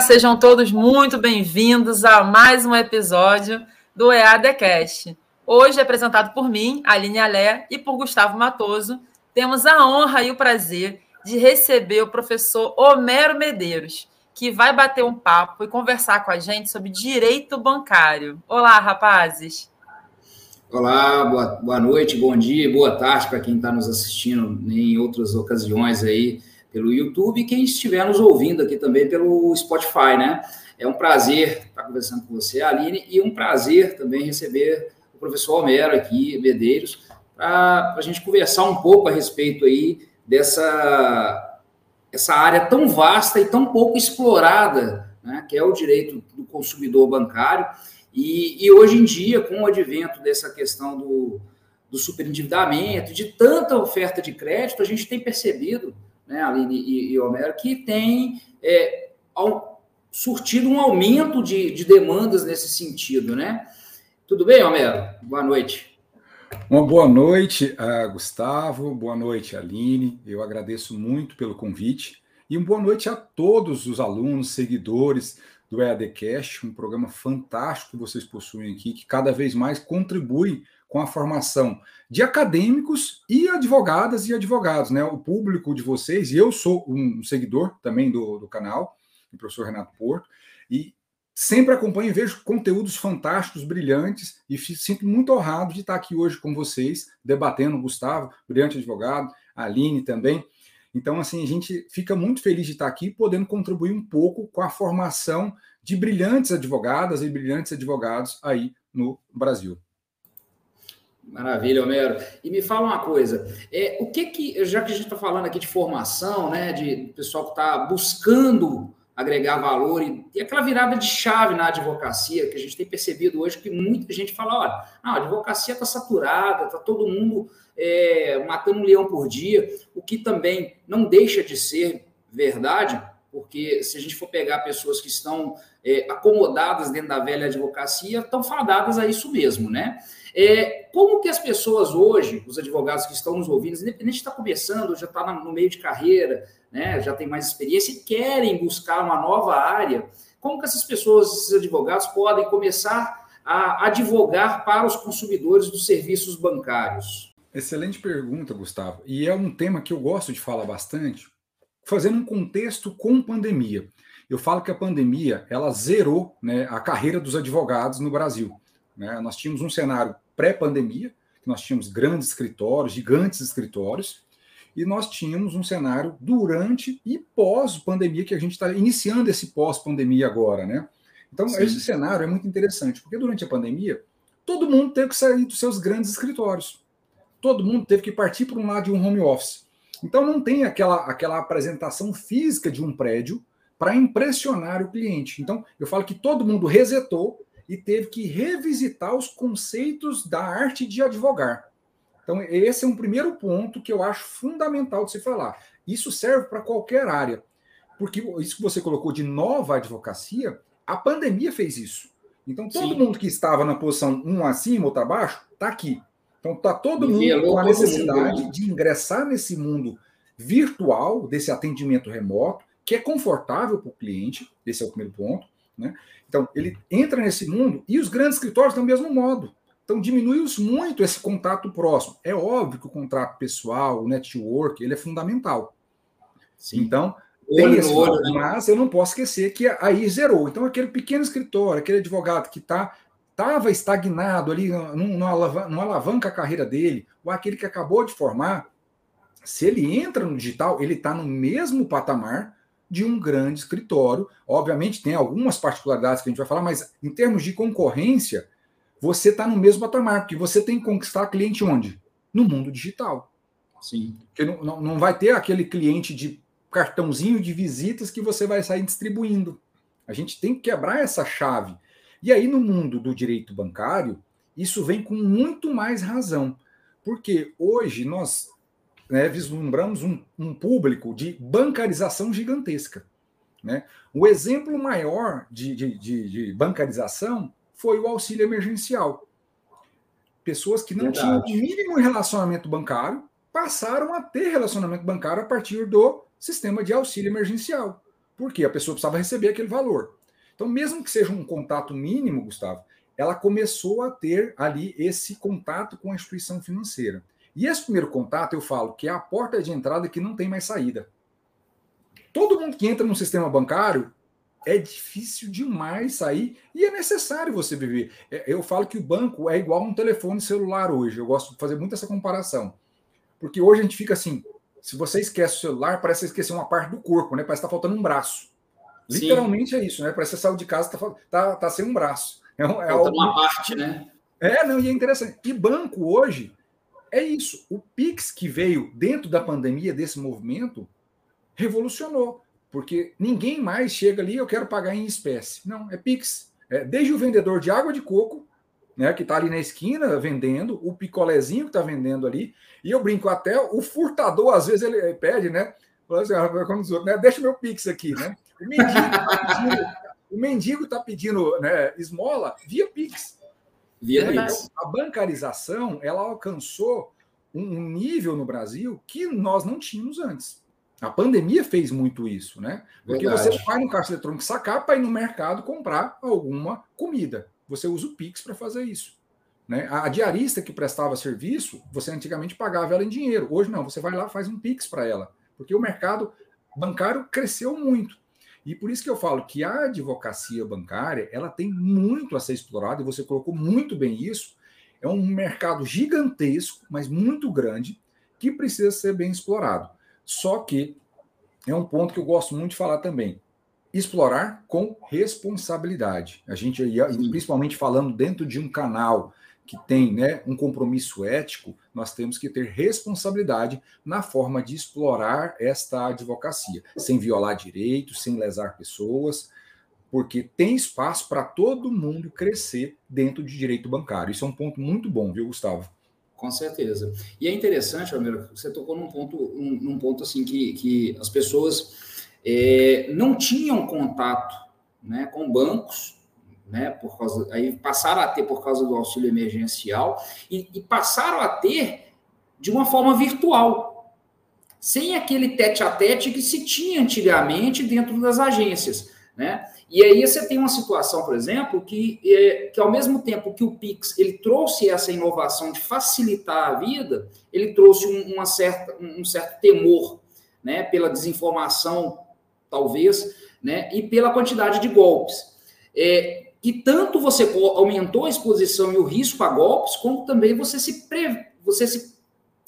Sejam todos muito bem-vindos a mais um episódio do EADcast. Hoje, apresentado por mim, Aline Alé, e por Gustavo Matoso, temos a honra e o prazer de receber o professor Homero Medeiros, que vai bater um papo e conversar com a gente sobre direito bancário. Olá, rapazes! Olá, boa, boa noite, bom dia, boa tarde para quem está nos assistindo em outras ocasiões aí pelo YouTube e quem estiver nos ouvindo aqui também pelo Spotify, né? É um prazer estar conversando com você, Aline, e um prazer também receber o professor Homero aqui, Medeiros, para a gente conversar um pouco a respeito aí dessa essa área tão vasta e tão pouco explorada, né, que é o direito do consumidor bancário. E, e hoje em dia, com o advento dessa questão do, do superendividamento, de tanta oferta de crédito, a gente tem percebido né, Aline e, e Homero, que tem é, surtido um aumento de, de demandas nesse sentido, né? Tudo bem, Homero? Boa noite. Uma boa noite, uh, Gustavo. Boa noite, Aline. Eu agradeço muito pelo convite. E uma boa noite a todos os alunos, seguidores do EADcast, um programa fantástico que vocês possuem aqui, que cada vez mais contribui com a formação de acadêmicos e advogadas e advogados, né? O público de vocês, e eu sou um seguidor também do, do canal, do professor Renato Porto, e sempre acompanho e vejo conteúdos fantásticos, brilhantes, e sinto muito honrado de estar aqui hoje com vocês, debatendo, Gustavo, brilhante advogado, Aline também. Então, assim, a gente fica muito feliz de estar aqui, podendo contribuir um pouco com a formação de brilhantes advogadas e brilhantes advogados aí no Brasil. Maravilha, Homero. E me fala uma coisa, é, o que que, já que a gente está falando aqui de formação, né, de pessoal que está buscando agregar valor e, e, aquela virada de chave na advocacia, que a gente tem percebido hoje que muita gente fala, olha, não, a advocacia está saturada, está todo mundo é, matando um leão por dia, o que também não deixa de ser verdade, porque se a gente for pegar pessoas que estão é, acomodadas dentro da velha advocacia, estão fadadas a isso mesmo, né? É, como que as pessoas hoje, os advogados que estão nos ouvindo, independente de estar começando, já está no meio de carreira, né, já tem mais experiência e querem buscar uma nova área, como que essas pessoas, esses advogados, podem começar a advogar para os consumidores dos serviços bancários? Excelente pergunta, Gustavo. E é um tema que eu gosto de falar bastante, fazendo um contexto com pandemia. Eu falo que a pandemia ela zerou né, a carreira dos advogados no Brasil. Né? Nós tínhamos um cenário pré-pandemia, nós tínhamos grandes escritórios, gigantes escritórios, e nós tínhamos um cenário durante e pós-pandemia, que a gente está iniciando esse pós-pandemia agora, né? Então, Sim. esse cenário é muito interessante, porque durante a pandemia, todo mundo teve que sair dos seus grandes escritórios. Todo mundo teve que partir para um lado de um home office. Então, não tem aquela, aquela apresentação física de um prédio para impressionar o cliente. Então, eu falo que todo mundo resetou e teve que revisitar os conceitos da arte de advogar. Então, esse é um primeiro ponto que eu acho fundamental de se falar. Isso serve para qualquer área. Porque isso que você colocou de nova advocacia, a pandemia fez isso. Então, todo Sim. mundo que estava na posição um acima, outro abaixo, está aqui. Então, está todo mundo com a necessidade mundo, né? de ingressar nesse mundo virtual, desse atendimento remoto, que é confortável para o cliente, esse é o primeiro ponto. Né? Então, ele entra nesse mundo e os grandes escritórios do mesmo modo. Então, diminuiu muito esse contato próximo. É óbvio que o contrato pessoal, o network, ele é fundamental. Sim. Então, tem esse olho, né? mas eu não posso esquecer que aí zerou. Então, aquele pequeno escritório, aquele advogado que está estava estagnado ali, não alavanca a carreira dele, ou aquele que acabou de formar, se ele entra no digital, ele está no mesmo patamar de um grande escritório. Obviamente, tem algumas particularidades que a gente vai falar, mas em termos de concorrência, você está no mesmo patamar, porque você tem que conquistar cliente onde? No mundo digital. Sim. Porque não, não, não vai ter aquele cliente de cartãozinho de visitas que você vai sair distribuindo. A gente tem que quebrar essa chave. E aí, no mundo do direito bancário, isso vem com muito mais razão. Porque hoje nós né, vislumbramos um, um, público de bancarização gigantesca. Né? O exemplo maior de, de, de, de bancarização foi o auxílio emergencial. Pessoas que não Verdade. tinham o mínimo relacionamento bancário passaram a ter relacionamento bancário a partir do sistema de auxílio emergencial. Porque a pessoa precisava receber aquele valor. Então, mesmo que seja um contato mínimo, Gustavo, ela começou a ter ali esse contato com a instituição financeira. E esse primeiro contato, eu falo que é a porta de entrada que não tem mais saída. Todo mundo que entra no sistema bancário é difícil demais sair e é necessário você viver. É, eu falo que o banco é igual um telefone celular hoje. Eu gosto de fazer muito essa comparação. Porque hoje a gente fica assim: se você esquece o celular, parece esquecer uma parte do corpo, né? Parece que está faltando um braço. Sim. Literalmente é isso, né? Parece que você saiu de casa está tá, tá sem um braço. É, é algo... uma parte, né? É, não, e é interessante. E banco hoje é isso. O Pix que veio dentro da pandemia desse movimento revolucionou. Porque ninguém mais chega ali, eu quero pagar em espécie. Não, é Pix. É, desde o vendedor de água de coco, né, que está ali na esquina vendendo, o picolézinho que está vendendo ali, e eu brinco até, o furtador, às vezes, ele pede, né? Assim, ah, né deixa meu Pix aqui, né? O mendigo está pedindo, tá pedindo né, esmola via Pix. Via. Então, a bancarização, ela alcançou um nível no Brasil que nós não tínhamos antes. A pandemia fez muito isso, né? Porque Verdade. você vai no caixa eletrônico sacar para ir no mercado comprar alguma comida. Você usa o Pix para fazer isso. Né? A diarista que prestava serviço, você antigamente pagava ela em dinheiro. Hoje não, você vai lá faz um Pix para ela. Porque o mercado bancário cresceu muito. E por isso que eu falo que a advocacia bancária ela tem muito a ser explorada, e você colocou muito bem isso. É um mercado gigantesco, mas muito grande, que precisa ser bem explorado. Só que é um ponto que eu gosto muito de falar também. Explorar com responsabilidade. A gente, principalmente falando dentro de um canal que tem né, um compromisso ético, nós temos que ter responsabilidade na forma de explorar esta advocacia, sem violar direitos, sem lesar pessoas, porque tem espaço para todo mundo crescer dentro de direito bancário. Isso é um ponto muito bom, viu, Gustavo? Com certeza. E é interessante, Romero, você tocou num ponto, um, num ponto assim que, que as pessoas é, não tinham contato né, com bancos, né, por causa, aí passaram a ter por causa do auxílio emergencial e, e passaram a ter de uma forma virtual, sem aquele tete a tete que se tinha antigamente dentro das agências, né? E aí você tem uma situação, por exemplo, que, é, que ao mesmo tempo que o Pix ele trouxe essa inovação de facilitar a vida, ele trouxe um, uma certa, um certo temor, né, pela desinformação, talvez, né, e pela quantidade de golpes. É, e tanto você aumentou a exposição e o risco a golpes, como também você se pre, você se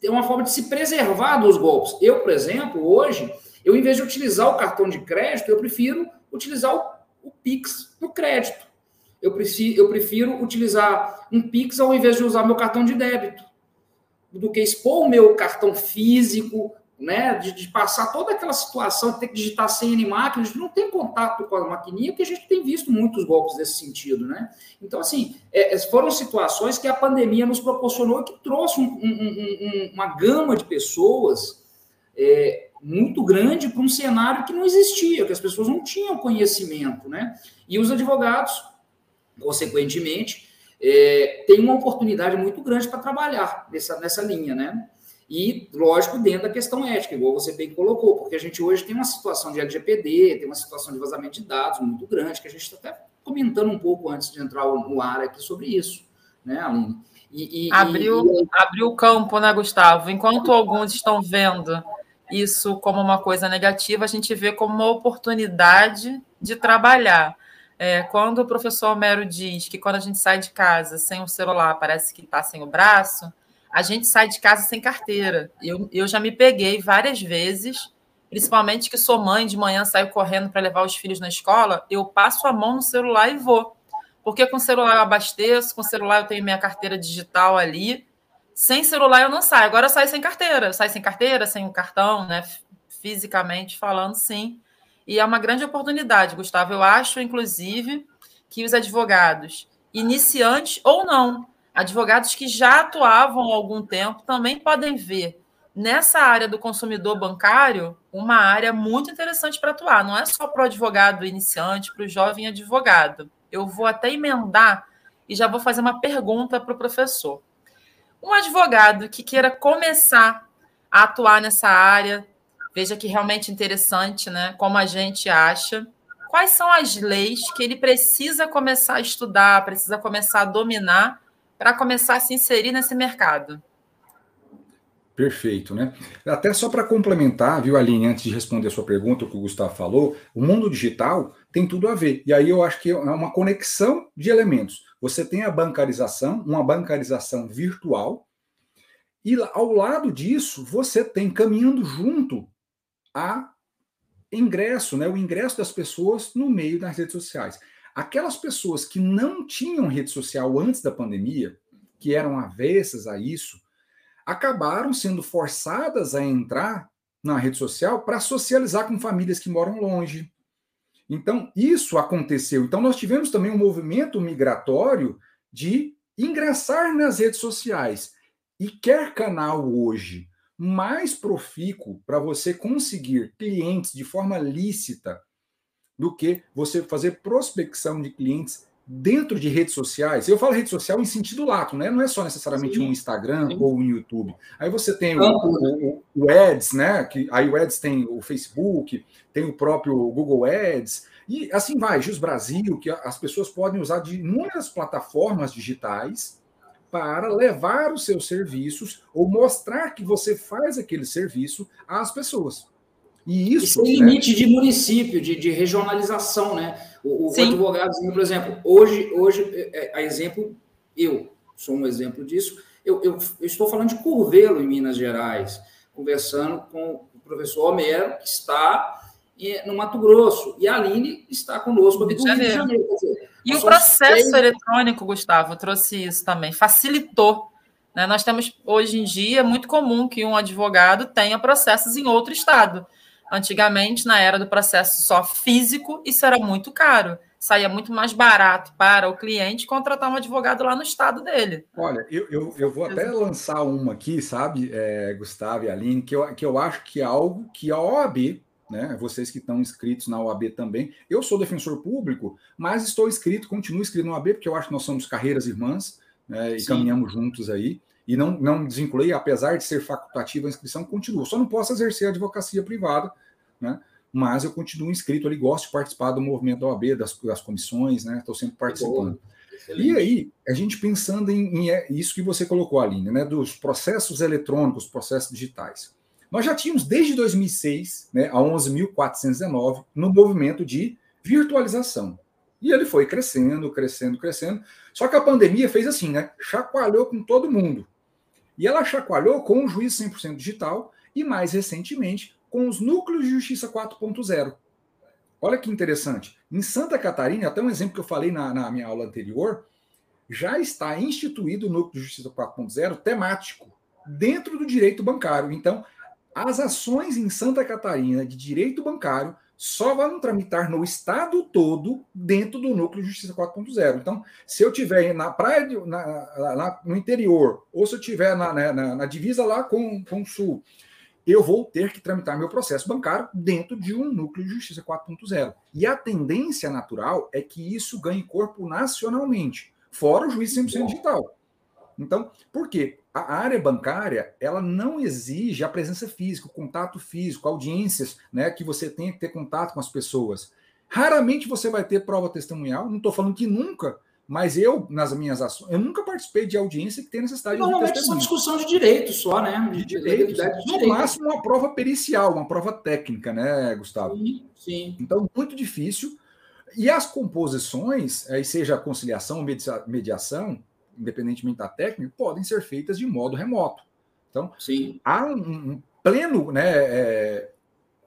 é uma forma de se preservar dos golpes. Eu, por exemplo, hoje, eu em vez de utilizar o cartão de crédito, eu prefiro utilizar o o Pix no crédito. Eu prefiro, eu prefiro utilizar um Pix ao invés de usar meu cartão de débito, do que expor o meu cartão físico, né, de, de, passar toda aquela situação de ter que digitar em máquina, a gente não tem contato com a maquininha, porque a gente tem visto muitos golpes nesse sentido, né? Então, assim, é, é foram situações que a pandemia nos proporcionou e que trouxe um, um, um, uma gama de pessoas é, muito grande para um cenário que não existia, que as pessoas não tinham conhecimento, né? E os advogados, consequentemente, é, têm uma oportunidade muito grande para trabalhar nessa, nessa linha, né? E, lógico, dentro da questão ética, igual você bem colocou, porque a gente hoje tem uma situação de LGPD, tem uma situação de vazamento de dados muito grande, que a gente está até comentando um pouco antes de entrar no ar aqui sobre isso, né, Aline? E, e, abriu, e... abriu o campo, né, Gustavo? Enquanto alguns estão vendo isso como uma coisa negativa, a gente vê como uma oportunidade de trabalhar. É, quando o professor Homero diz que quando a gente sai de casa sem o celular, parece que está sem o braço, a gente sai de casa sem carteira. Eu, eu já me peguei várias vezes, principalmente que sou mãe, de manhã saio correndo para levar os filhos na escola, eu passo a mão no celular e vou. Porque com o celular eu abasteço, com o celular eu tenho minha carteira digital ali, sem celular eu não saio. Agora eu saio sem carteira. Eu saio sem carteira, sem o cartão, né? Fisicamente falando, sim. E é uma grande oportunidade, Gustavo. Eu acho, inclusive, que os advogados, iniciantes ou não, advogados que já atuavam há algum tempo, também podem ver nessa área do consumidor bancário uma área muito interessante para atuar. Não é só para o advogado iniciante, para o jovem advogado. Eu vou até emendar e já vou fazer uma pergunta para o professor um advogado que queira começar a atuar nessa área, veja que realmente interessante, né? Como a gente acha. Quais são as leis que ele precisa começar a estudar, precisa começar a dominar para começar a se inserir nesse mercado? Perfeito, né? Até só para complementar, viu, Aline, antes de responder a sua pergunta, o que o Gustavo falou, o mundo digital tem tudo a ver. E aí eu acho que é uma conexão de elementos. Você tem a bancarização, uma bancarização virtual, e ao lado disso, você tem caminhando junto a ingresso, né, o ingresso das pessoas no meio das redes sociais. Aquelas pessoas que não tinham rede social antes da pandemia, que eram avessas a isso, acabaram sendo forçadas a entrar na rede social para socializar com famílias que moram longe. Então, isso aconteceu. Então, nós tivemos também um movimento migratório de ingressar nas redes sociais. E quer canal hoje mais profícuo para você conseguir clientes de forma lícita do que você fazer prospecção de clientes dentro de redes sociais. Eu falo rede social em sentido lato, né? Não é só necessariamente Sim. um Instagram Sim. ou um YouTube. Aí você tem o, o, o, Ads, né? Que aí o Ads tem o Facebook, tem o próprio Google Ads e assim vai. Jus Brasil, que as pessoas podem usar de inúmeras plataformas digitais para levar os seus serviços ou mostrar que você faz aquele serviço às pessoas. E isso. E sem né? limite de município, de, de regionalização, né? O, o advogado, por exemplo, hoje, hoje, é, é, a exemplo, eu sou um exemplo disso. Eu, eu, eu, estou falando de Curvelo, em Minas Gerais, conversando com o professor Homero, que está no Mato Grosso, e a Aline está conosco aqui do Rio de Janeiro. Dizer, e o processo seis... eletrônico, Gustavo, trouxe isso também, facilitou. Né? Nós temos, hoje em dia, é muito comum que um advogado tenha processos em outro estado. Antigamente, na era do processo só físico, isso era muito caro. Saía muito mais barato para o cliente contratar um advogado lá no estado dele. Olha, eu, eu, eu vou até lançar uma aqui, sabe, é, Gustavo e Aline, que eu, que eu acho que é algo que a OAB né? Vocês que estão inscritos na OAB também. Eu sou defensor público, mas estou inscrito, continuo inscrito na OAB, porque eu acho que nós somos carreiras irmãs né, e Sim. caminhamos juntos aí. E não, não desvinculei, apesar de ser facultativa a inscrição, continuo. Só não posso exercer a advocacia privada, né? Mas eu continuo inscrito ali, gosto de participar do movimento da OAB, das, das comissões, né? Estou sempre participando. E aí, a gente pensando em, em, é, isso que você colocou, Aline, né? Dos processos eletrônicos, processos digitais. Nós já tínhamos desde 2006, né, a 11.419, no movimento de virtualização. E ele foi crescendo, crescendo, crescendo. Só que a pandemia fez assim, né? Chacoalhou com todo mundo. E ela chacoalhou com o juiz 100% digital e, mais recentemente, com os núcleos de justiça 4.0. Olha que interessante. Em Santa Catarina, até um exemplo que eu falei na, na minha aula anterior, já está instituído o núcleo de justiça 4.0 temático dentro do direito bancário. Então, as ações em Santa Catarina de direito bancário só vão tramitar no estado todo dentro do núcleo de justiça 4.0. Então, se eu tiver na praia, na, na, no interior, ou se eu tiver na, né, na, na, divisa lá com, com o sul, eu vou ter que tramitar meu processo bancário dentro de um núcleo de justiça 4.0. E a tendência natural é que isso ganhe corpo nacionalmente, fora o juiz 100% digital. Então, por quê? A área bancária, ela não exige a presença física, o contato físico, audiências, né, que você tenha que ter contato com as pessoas. Raramente você vai ter prova testemunhal, não estou falando que nunca, mas eu, nas minhas ações, eu nunca participei de audiência que tem necessidade Normalmente de Normalmente são discussão de direito só, né? De, de direito. De no máximo, uma prova pericial, uma prova técnica, né, Gustavo? Sim, sim. Então, muito difícil. E as composições, aí seja conciliação, mediação, independentemente da técnica, podem ser feitas de modo remoto. Então, Sim. há um, um pleno né, é,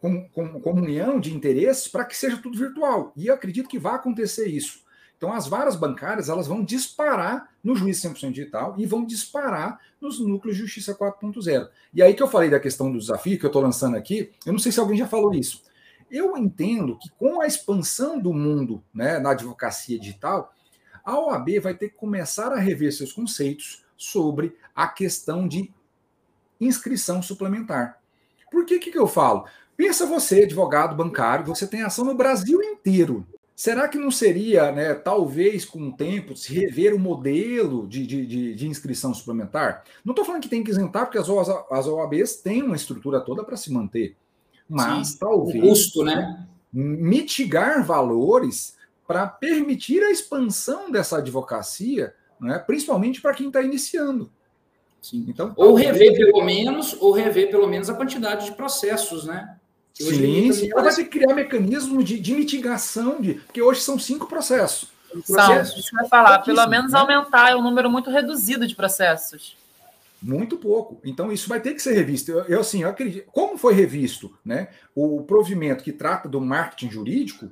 com, com, comunhão de interesses para que seja tudo virtual. E eu acredito que vai acontecer isso. Então, as varas bancárias elas vão disparar no juiz 100% digital e vão disparar nos núcleos de justiça 4.0. E aí que eu falei da questão do desafio que eu estou lançando aqui, eu não sei se alguém já falou isso. Eu entendo que com a expansão do mundo né, na advocacia digital, a OAB vai ter que começar a rever seus conceitos sobre a questão de inscrição suplementar. Por que, que, que eu falo? Pensa você, advogado bancário, você tem ação no Brasil inteiro. Será que não seria, né, talvez com o tempo, se rever o modelo de, de, de, inscrição suplementar? Não estou falando que tem que isentar, porque as, as OABs têm uma estrutura toda para se manter. mas Sim, talvez o custo, né? mitigar valores para permitir a expansão dessa advocacia, né? principalmente para quem está iniciando. Sim. Então, ou rever pelo menos, ou rever pelo menos a quantidade de processos, né? Sim, sim. Ela vai ter que criar mecanismo de, de mitigação, de, porque hoje são cinco processos. São, isso que eu falar, pelo menos né? aumentar é um número muito reduzido de processos. Muito pouco. Então, isso vai ter que ser revisto. Eu, eu assim, eu acredito. Como foi revisto né, o provimento que trata do marketing jurídico,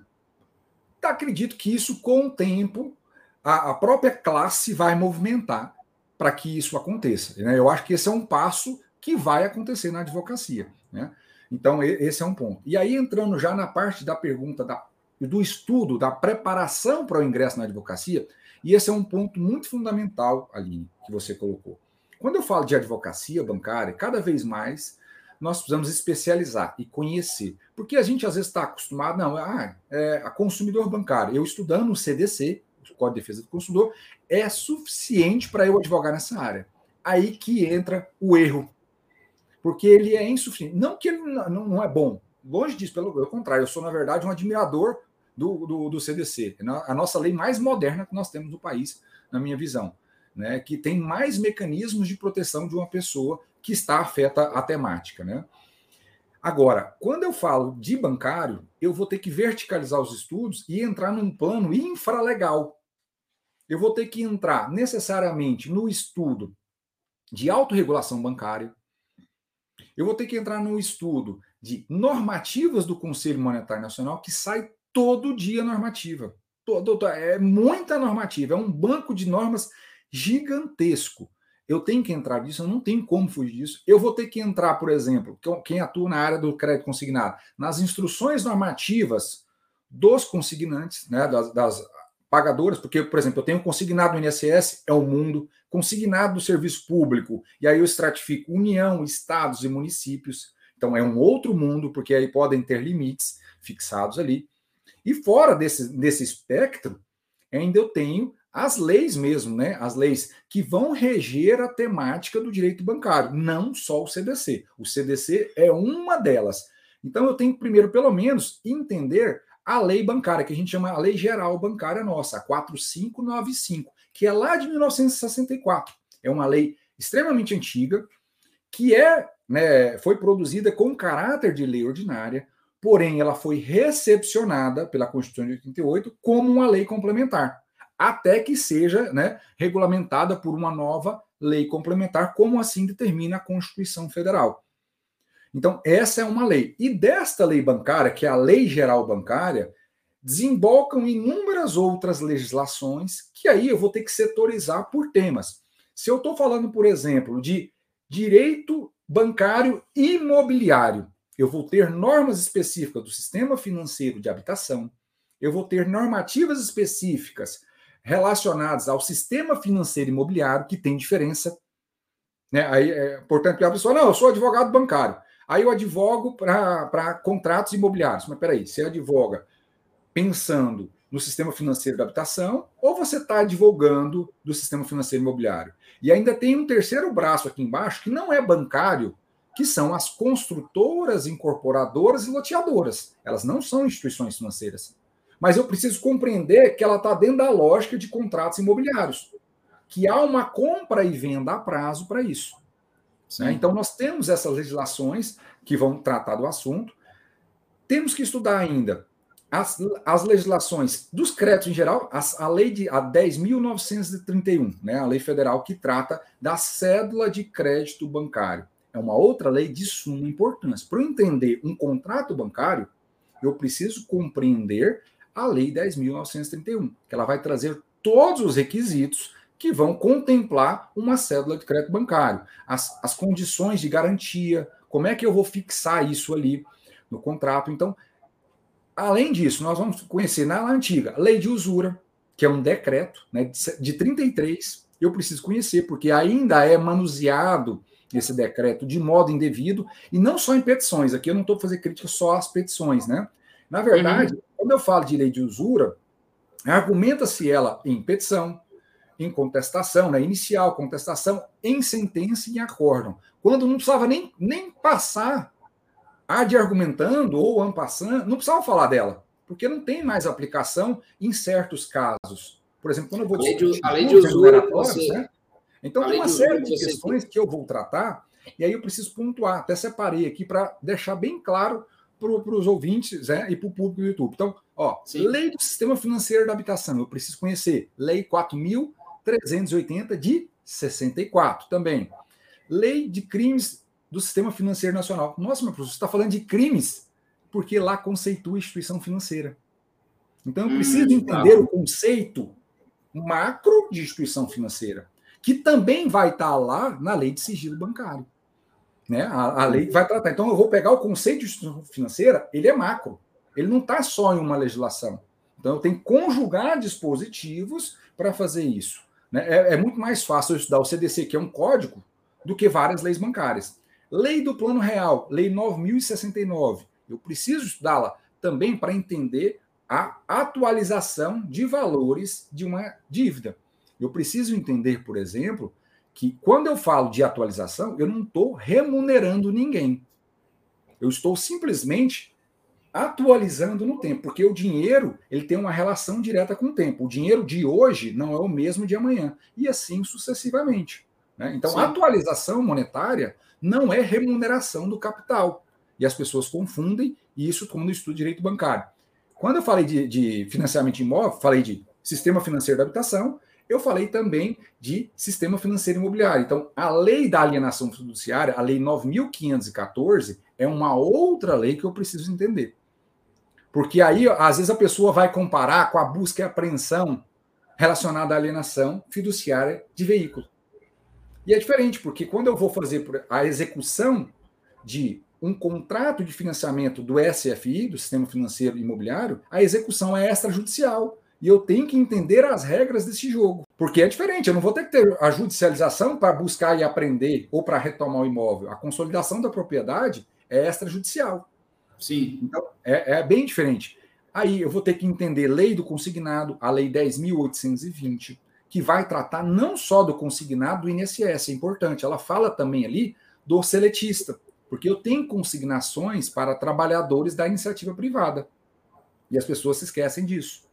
tá, acredito que isso, com o tempo, a, a própria classe vai movimentar para que isso aconteça. Né? Eu acho que esse é um passo que vai acontecer na advocacia. Né? Então, esse é um ponto. E aí, entrando já na parte da pergunta da, do estudo, da preparação para o ingresso na advocacia, e esse é um ponto muito fundamental, Aline, que você colocou. Quando eu falo de advocacia bancária, cada vez mais nós precisamos especializar e conhecer. Porque a gente às vezes está acostumado, não, ah, é, a consumidor bancário, eu estudando o CDC, o Código de Defesa do Consumidor, é suficiente para eu advogar nessa área. Aí que entra o erro. Porque ele é insuficiente. Não que ele não, não é bom. Longe disso, pelo, contrário, eu sou, na verdade, um admirador do, do, do CDC. É a nossa lei mais moderna que nós temos no país, na minha visão né, que tem mais mecanismos de proteção de uma pessoa que está afeta a temática. Né? Agora, quando eu falo de bancário, eu vou ter que verticalizar os estudos e entrar num plano infralegal. Eu vou ter que entrar necessariamente no estudo de autorregulação bancária. Eu vou ter que entrar no estudo de normativas do Conselho Monetário Nacional, que sai todo dia normativa. É muita normativa, é um banco de normas gigantesco. Eu tenho que entrar nisso, eu não tenho como fugir disso. Eu vou ter que entrar, por exemplo, quem atua na área do crédito consignado, nas instruções normativas dos consignantes, né, das, das pagadoras, porque, por exemplo, eu tenho consignado no INSS, é o mundo, consignado do serviço público, e aí eu estratifico União, estados e municípios. Então é um outro mundo, porque aí podem ter limites fixados ali. E fora desse, desse espectro, ainda eu tenho as leis mesmo, né? As leis que vão reger a temática do direito bancário, não só o CDC. O CDC é uma delas. Então eu tenho que primeiro, pelo menos, entender a lei bancária, que a gente chama a Lei Geral Bancária Nossa, a 4595, que é lá de 1964. É uma lei extremamente antiga, que é, né, foi produzida com caráter de lei ordinária, porém ela foi recepcionada pela Constituição de 88 como uma lei complementar até que seja né, regulamentada por uma nova lei complementar, como assim determina a Constituição Federal. Então, essa é uma lei. E desta lei bancária, que é a Lei Geral Bancária, desembocam inúmeras outras legislações que aí eu vou ter que setorizar por temas. Se eu estou falando, por exemplo, de direito bancário imobiliário, eu vou ter normas específicas do sistema financeiro de habitação, eu vou ter normativas específicas relacionados ao sistema financeiro imobiliário, que tem diferença. Né? Aí, é, portanto, a pessoa, não, eu sou advogado bancário. Aí eu advogo para contratos imobiliários. Mas peraí, você advoga pensando no sistema financeiro da habitação ou você está advogando do sistema financeiro imobiliário? E ainda tem um terceiro braço aqui embaixo que não é bancário, que são as construtoras, incorporadoras e loteadoras. Elas não são instituições financeiras mas eu preciso compreender que ela está dentro da lógica de contratos imobiliários, que há uma compra e venda a prazo para isso. Né? Então, nós temos essas legislações que vão tratar do assunto. Temos que estudar ainda as, as legislações dos créditos em geral, as, a lei de a 10.931, né, a lei federal que trata da cédula de crédito bancário. É uma outra lei de suma importância. Para eu entender um contrato bancário, eu preciso compreender a Lei 10.931, que ela vai trazer todos os requisitos que vão contemplar uma cédula de crédito bancário, as, as condições de garantia, como é que eu vou fixar isso ali no contrato. Então, além disso, nós vamos conhecer na antiga lei de usura, que é um decreto né, de 33, eu preciso conhecer, porque ainda é manuseado esse decreto de modo indevido, e não só em petições, aqui eu não estou fazendo crítica só às petições, né? Na verdade, uhum. quando eu falo de lei de usura, argumenta-se ela em petição, em contestação, né, inicial, contestação, em sentença e em acórdão. Quando não precisava nem, nem passar a, de argumentando ou ampassando, não precisava falar dela, porque não tem mais aplicação em certos casos. Por exemplo, quando eu vou discutir a lei de usura, você... né? Então tem uma série de questões que eu vou tratar, e aí eu preciso pontuar. Até separei aqui para deixar bem claro para os ouvintes né, e para o público do YouTube. Então, ó, Sim. Lei do Sistema Financeiro da Habitação, eu preciso conhecer. Lei 4.380 de 64 também. Lei de Crimes do Sistema Financeiro Nacional. Nossa, meu professor, você está falando de crimes, porque lá conceitua instituição financeira. Então, eu preciso hum, entender tá. o conceito macro de instituição financeira, que também vai estar tá lá na lei de sigilo bancário. Né? A, a lei vai tratar. Então, eu vou pegar o conceito de instituição financeira, ele é macro. Ele não está só em uma legislação. Então, eu tenho que conjugar dispositivos para fazer isso. Né? É, é, muito mais fácil eu estudar o CDC, que é um código, do que várias leis bancárias. Lei do Plano Real, Lei 9069. Eu preciso estudá-la também para entender a atualização de valores de uma dívida. Eu preciso entender, por exemplo, que quando eu falo de atualização, eu não estou remunerando ninguém. Eu estou simplesmente atualizando no tempo, porque o dinheiro ele tem uma relação direta com o tempo. O dinheiro de hoje não é o mesmo de amanhã, e assim sucessivamente. Né? Então, Sim. atualização monetária não é remuneração do capital. E as pessoas confundem isso quando estudam direito bancário. Quando eu falei de, de financiamento imóvel, falei de sistema financeiro da habitação eu falei também de sistema financeiro imobiliário. Então, a lei da alienação fiduciária, a lei 9514, é uma outra lei que eu preciso entender. Porque aí, às vezes, a pessoa vai comparar com a busca e apreensão relacionada à alienação fiduciária de veículo. E é diferente, porque quando eu vou fazer a execução de um contrato de financiamento do SFI, do Sistema Financeiro Imobiliário, a execução é extrajudicial e eu tenho que entender as regras desse jogo. Porque é diferente, eu não vou ter que ter a judicialização para buscar e aprender ou para retomar o imóvel. A consolidação da propriedade é extrajudicial. Sim. Então, é, é bem diferente. Aí eu vou ter que entender lei do consignado, a lei 10.820, que vai tratar não só do consignado do INSS, é importante, ela fala também ali do seletista, porque eu tenho consignações para trabalhadores da iniciativa privada. E as pessoas se esquecem disso.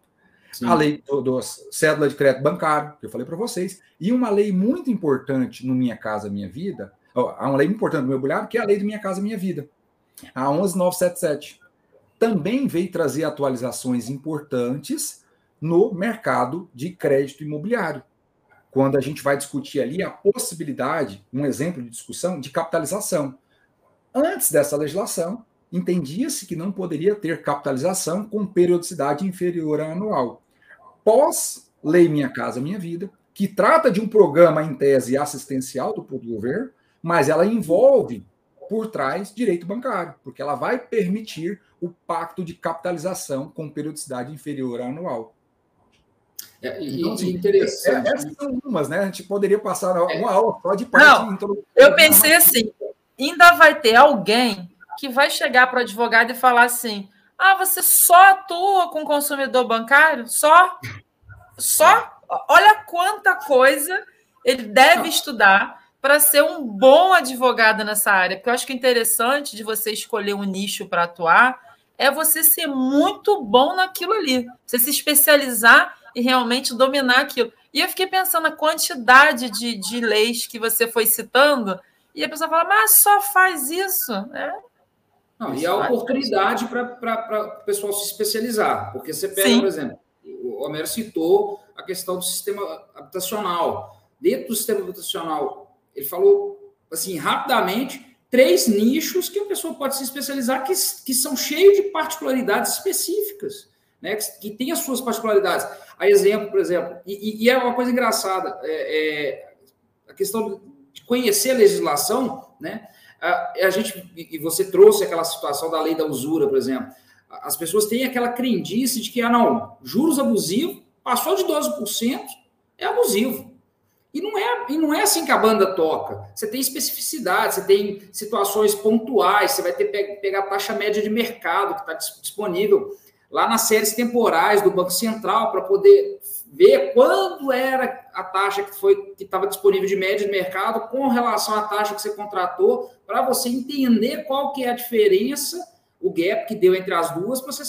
Sim. a lei do, do cédula de crédito bancário, que eu falei para vocês, e uma lei muito importante no Minha Casa Minha Vida, há uma lei importante no meu imobiliário, que é a lei do Minha Casa Minha Vida, a 11977. Também veio trazer atualizações importantes no mercado de crédito imobiliário. Quando a gente vai discutir ali a possibilidade, um exemplo de discussão, de capitalização. Antes dessa legislação, entendia-se que não poderia ter capitalização com periodicidade inferior à anual. Pós Lei Minha Casa Minha Vida, que trata de um programa em tese assistencial do governo, mas ela envolve por trás direito bancário, porque ela vai permitir o pacto de capitalização com periodicidade inferior à anual. É, e, então, assim, interessante. É, essas são umas, né? A gente poderia passar uma aula só de parte. Não, eu pensei assim, ainda vai ter alguém que vai chegar para o advogado e falar assim: ah, você só atua com consumidor bancário? Só? Só? Olha quanta coisa ele deve estudar para ser um bom advogado nessa área. Porque eu acho que o interessante de você escolher um nicho para atuar é você ser muito bom naquilo ali. Você se especializar e realmente dominar aquilo. E eu fiquei pensando na quantidade de, de leis que você foi citando, e a pessoa fala, mas só faz isso. É, não, e a oportunidade para o pessoal se especializar, porque você pega, Sim. por exemplo, o Homero citou a questão do sistema habitacional. Dentro do sistema habitacional, ele falou, assim, rapidamente, três nichos que a pessoa pode se especializar que, que são cheios de particularidades específicas, né? que, que tem as suas particularidades. A exemplo, por exemplo, e, e é uma coisa engraçada, é, é, a questão de conhecer a legislação, né? a, gente, e você trouxe aquela situação da lei da usura, por exemplo, as pessoas têm aquela crendice de que, ah, não, juros abusivos, passou de 12%, é abusivo. E não é, e não é assim que a banda toca. Você tem especificidade, você tem situações pontuais, você vai ter que pegar a taxa média de mercado que está disponível lá nas séries temporais do Banco Central para poder ver quando era a taxa que foi que estava disponível de média de mercado com relação à taxa que você contratou, para você entender qual que é a diferença, o gap que deu entre as duas, para você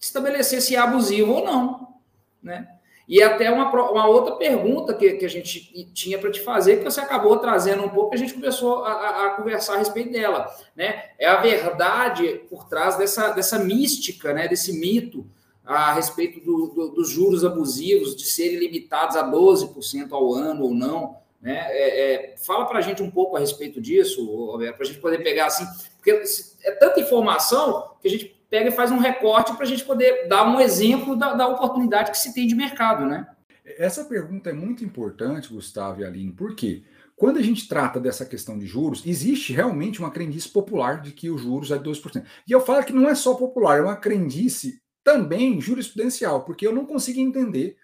estabelecer se é abusivo ou não, né? E até uma, uma outra pergunta que, que a gente tinha para te fazer, que você acabou trazendo um pouco, a gente começou a, a, conversar a respeito dela. Né? É a verdade por trás dessa, dessa mística, né? desse mito a respeito do, do, dos juros abusivos, de serem limitados a 12% ao ano ou não. Né? É, é, fala para a gente um pouco a respeito disso, Roberto, para a gente poder pegar assim, porque é tanta informação que a gente pega e faz um recorte para a gente poder dar um exemplo da, da, oportunidade que se tem de mercado, né? Essa pergunta é muito importante, Gustavo e Aline, porque quando a gente trata dessa questão de juros, existe realmente uma crendice popular de que os juros é 2%. E eu falo que não é só popular, é uma crendice também jurisprudencial, porque eu não consigo entender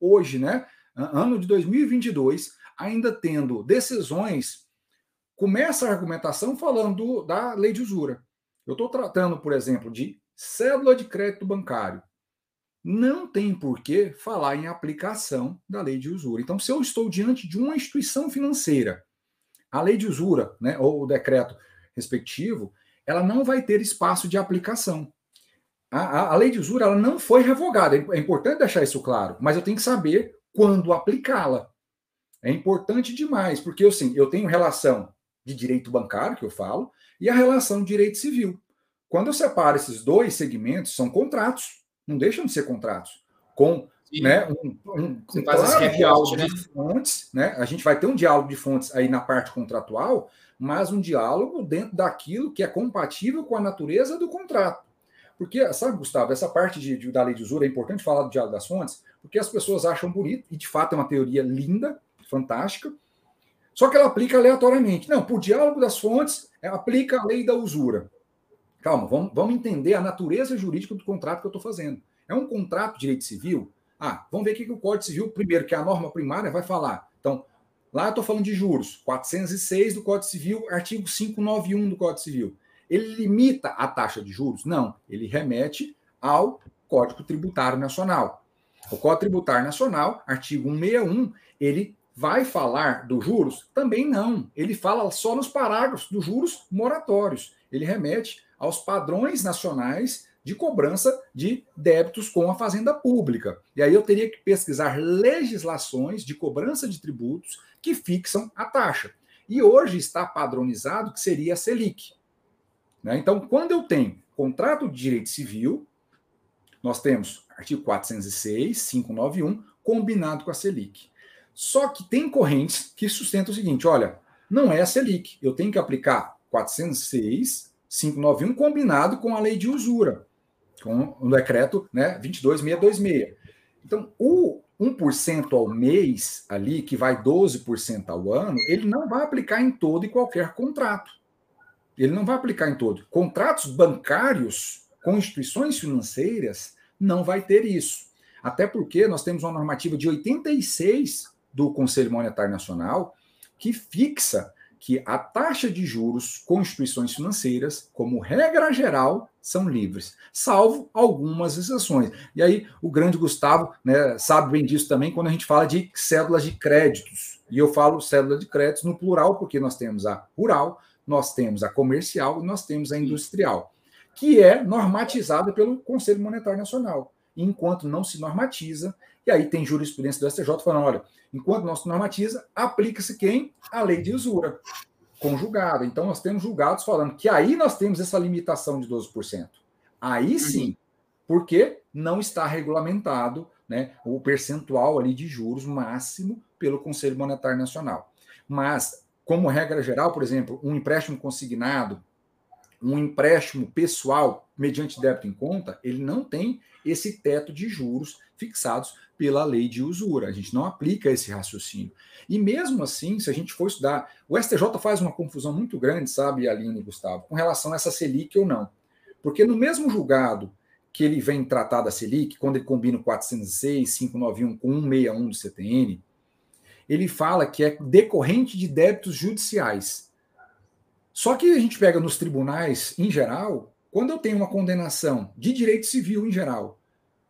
hoje, né, ano de 2022, ainda tendo decisões, começa a argumentação falando da lei de usura. Eu estou tratando, por exemplo, de cédula de crédito bancário. Não tem por que falar em aplicação da lei de usura. Então, se eu estou diante de uma instituição financeira, a lei de usura, né, ou o decreto respectivo, ela não vai ter espaço de aplicação. A, a, a lei de usura ela não foi revogada. É importante deixar isso claro, mas eu tenho que saber quando aplicá-la. É importante demais, porque assim, eu tenho relação de direito bancário, que eu falo, e a relação de direito civil. Quando eu separo esses dois segmentos, são contratos, não deixam de ser contratos, com né, um, um, um claro diálogo né? de fontes, né? A gente vai ter um diálogo de fontes aí na parte contratual, mas um diálogo dentro daquilo que é compatível com a natureza do contrato. Porque, sabe, Gustavo, essa parte de, de, da lei de usura é importante falar do diálogo das fontes, porque as pessoas acham bonito, e de fato é uma teoria linda, fantástica, só que ela aplica aleatoriamente. Não, por diálogo das fontes, é, aplica a lei da usura. Calma, vamos, vamos entender a natureza jurídica do contrato que eu estou fazendo. É um contrato de direito civil? Ah, vamos ver o que o Código Civil, primeiro, que a norma primária vai falar. Então, lá eu estou falando de juros, 406 do Código Civil, artigo 591 do Código Civil. Ele limita a taxa de juros? Não, ele remete ao Código Tributário Nacional. O Código Tributário Nacional, artigo 161, ele vai falar dos juros? Também não. Ele fala só nos parágrafos dos juros moratórios. Ele remete aos padrões nacionais de cobrança de débitos com a fazenda pública. E aí eu teria que pesquisar legislações de cobrança de tributos que fixam a taxa. E hoje está padronizado que seria a Selic. Né? Então, quando eu tenho contrato de direito civil, nós temos artigo 406, 591, combinado com a Selic. Só que tem correntes que sustentam o seguinte: olha, não é a Selic, eu tenho que aplicar 406, 591 combinado com a lei de usura, com o decreto né, 22626. Então, o 1% ao mês ali, que vai 12% ao ano, ele não vai aplicar em todo e qualquer contrato. Ele não vai aplicar em todo. Contratos bancários com instituições financeiras não vai ter isso. Até porque nós temos uma normativa de 86 do Conselho Monetário Nacional, que fixa que a taxa de juros com instituições financeiras, como regra geral, são livres, salvo algumas exceções. E aí o grande Gustavo né, sabe bem disso também quando a gente fala de cédulas de créditos. E eu falo cédula de créditos no plural, porque nós temos a rural, nós temos a comercial e nós temos a industrial, que é normatizada pelo Conselho Monetário Nacional. enquanto não se normatiza, e aí tem jurisprudência do STJ falando: olha, enquanto não se normatiza, aplica-se quem? A lei de usura conjugada. Então, nós temos julgados falando que aí nós temos essa limitação de 12%. Aí uhum. sim, porque não está regulamentado né, o percentual ali de juros máximo pelo Conselho Monetário Nacional. Mas, como regra geral, por exemplo, um empréstimo consignado, um empréstimo pessoal mediante débito em conta, ele não tem esse teto de juros fixados pela lei de usura. A gente não aplica esse raciocínio. E mesmo assim, se a gente for estudar, o STJ faz uma confusão muito grande, sabe, Aline e Gustavo, com relação a essa Selic ou não. Porque no mesmo julgado que ele vem tratar da Selic, quando ele combina o 406, 591 com 161 do CTN, ele fala que é decorrente de débitos judiciais. Só que a gente pega nos tribunais, em geral, quando eu tenho uma condenação de direito civil em geral,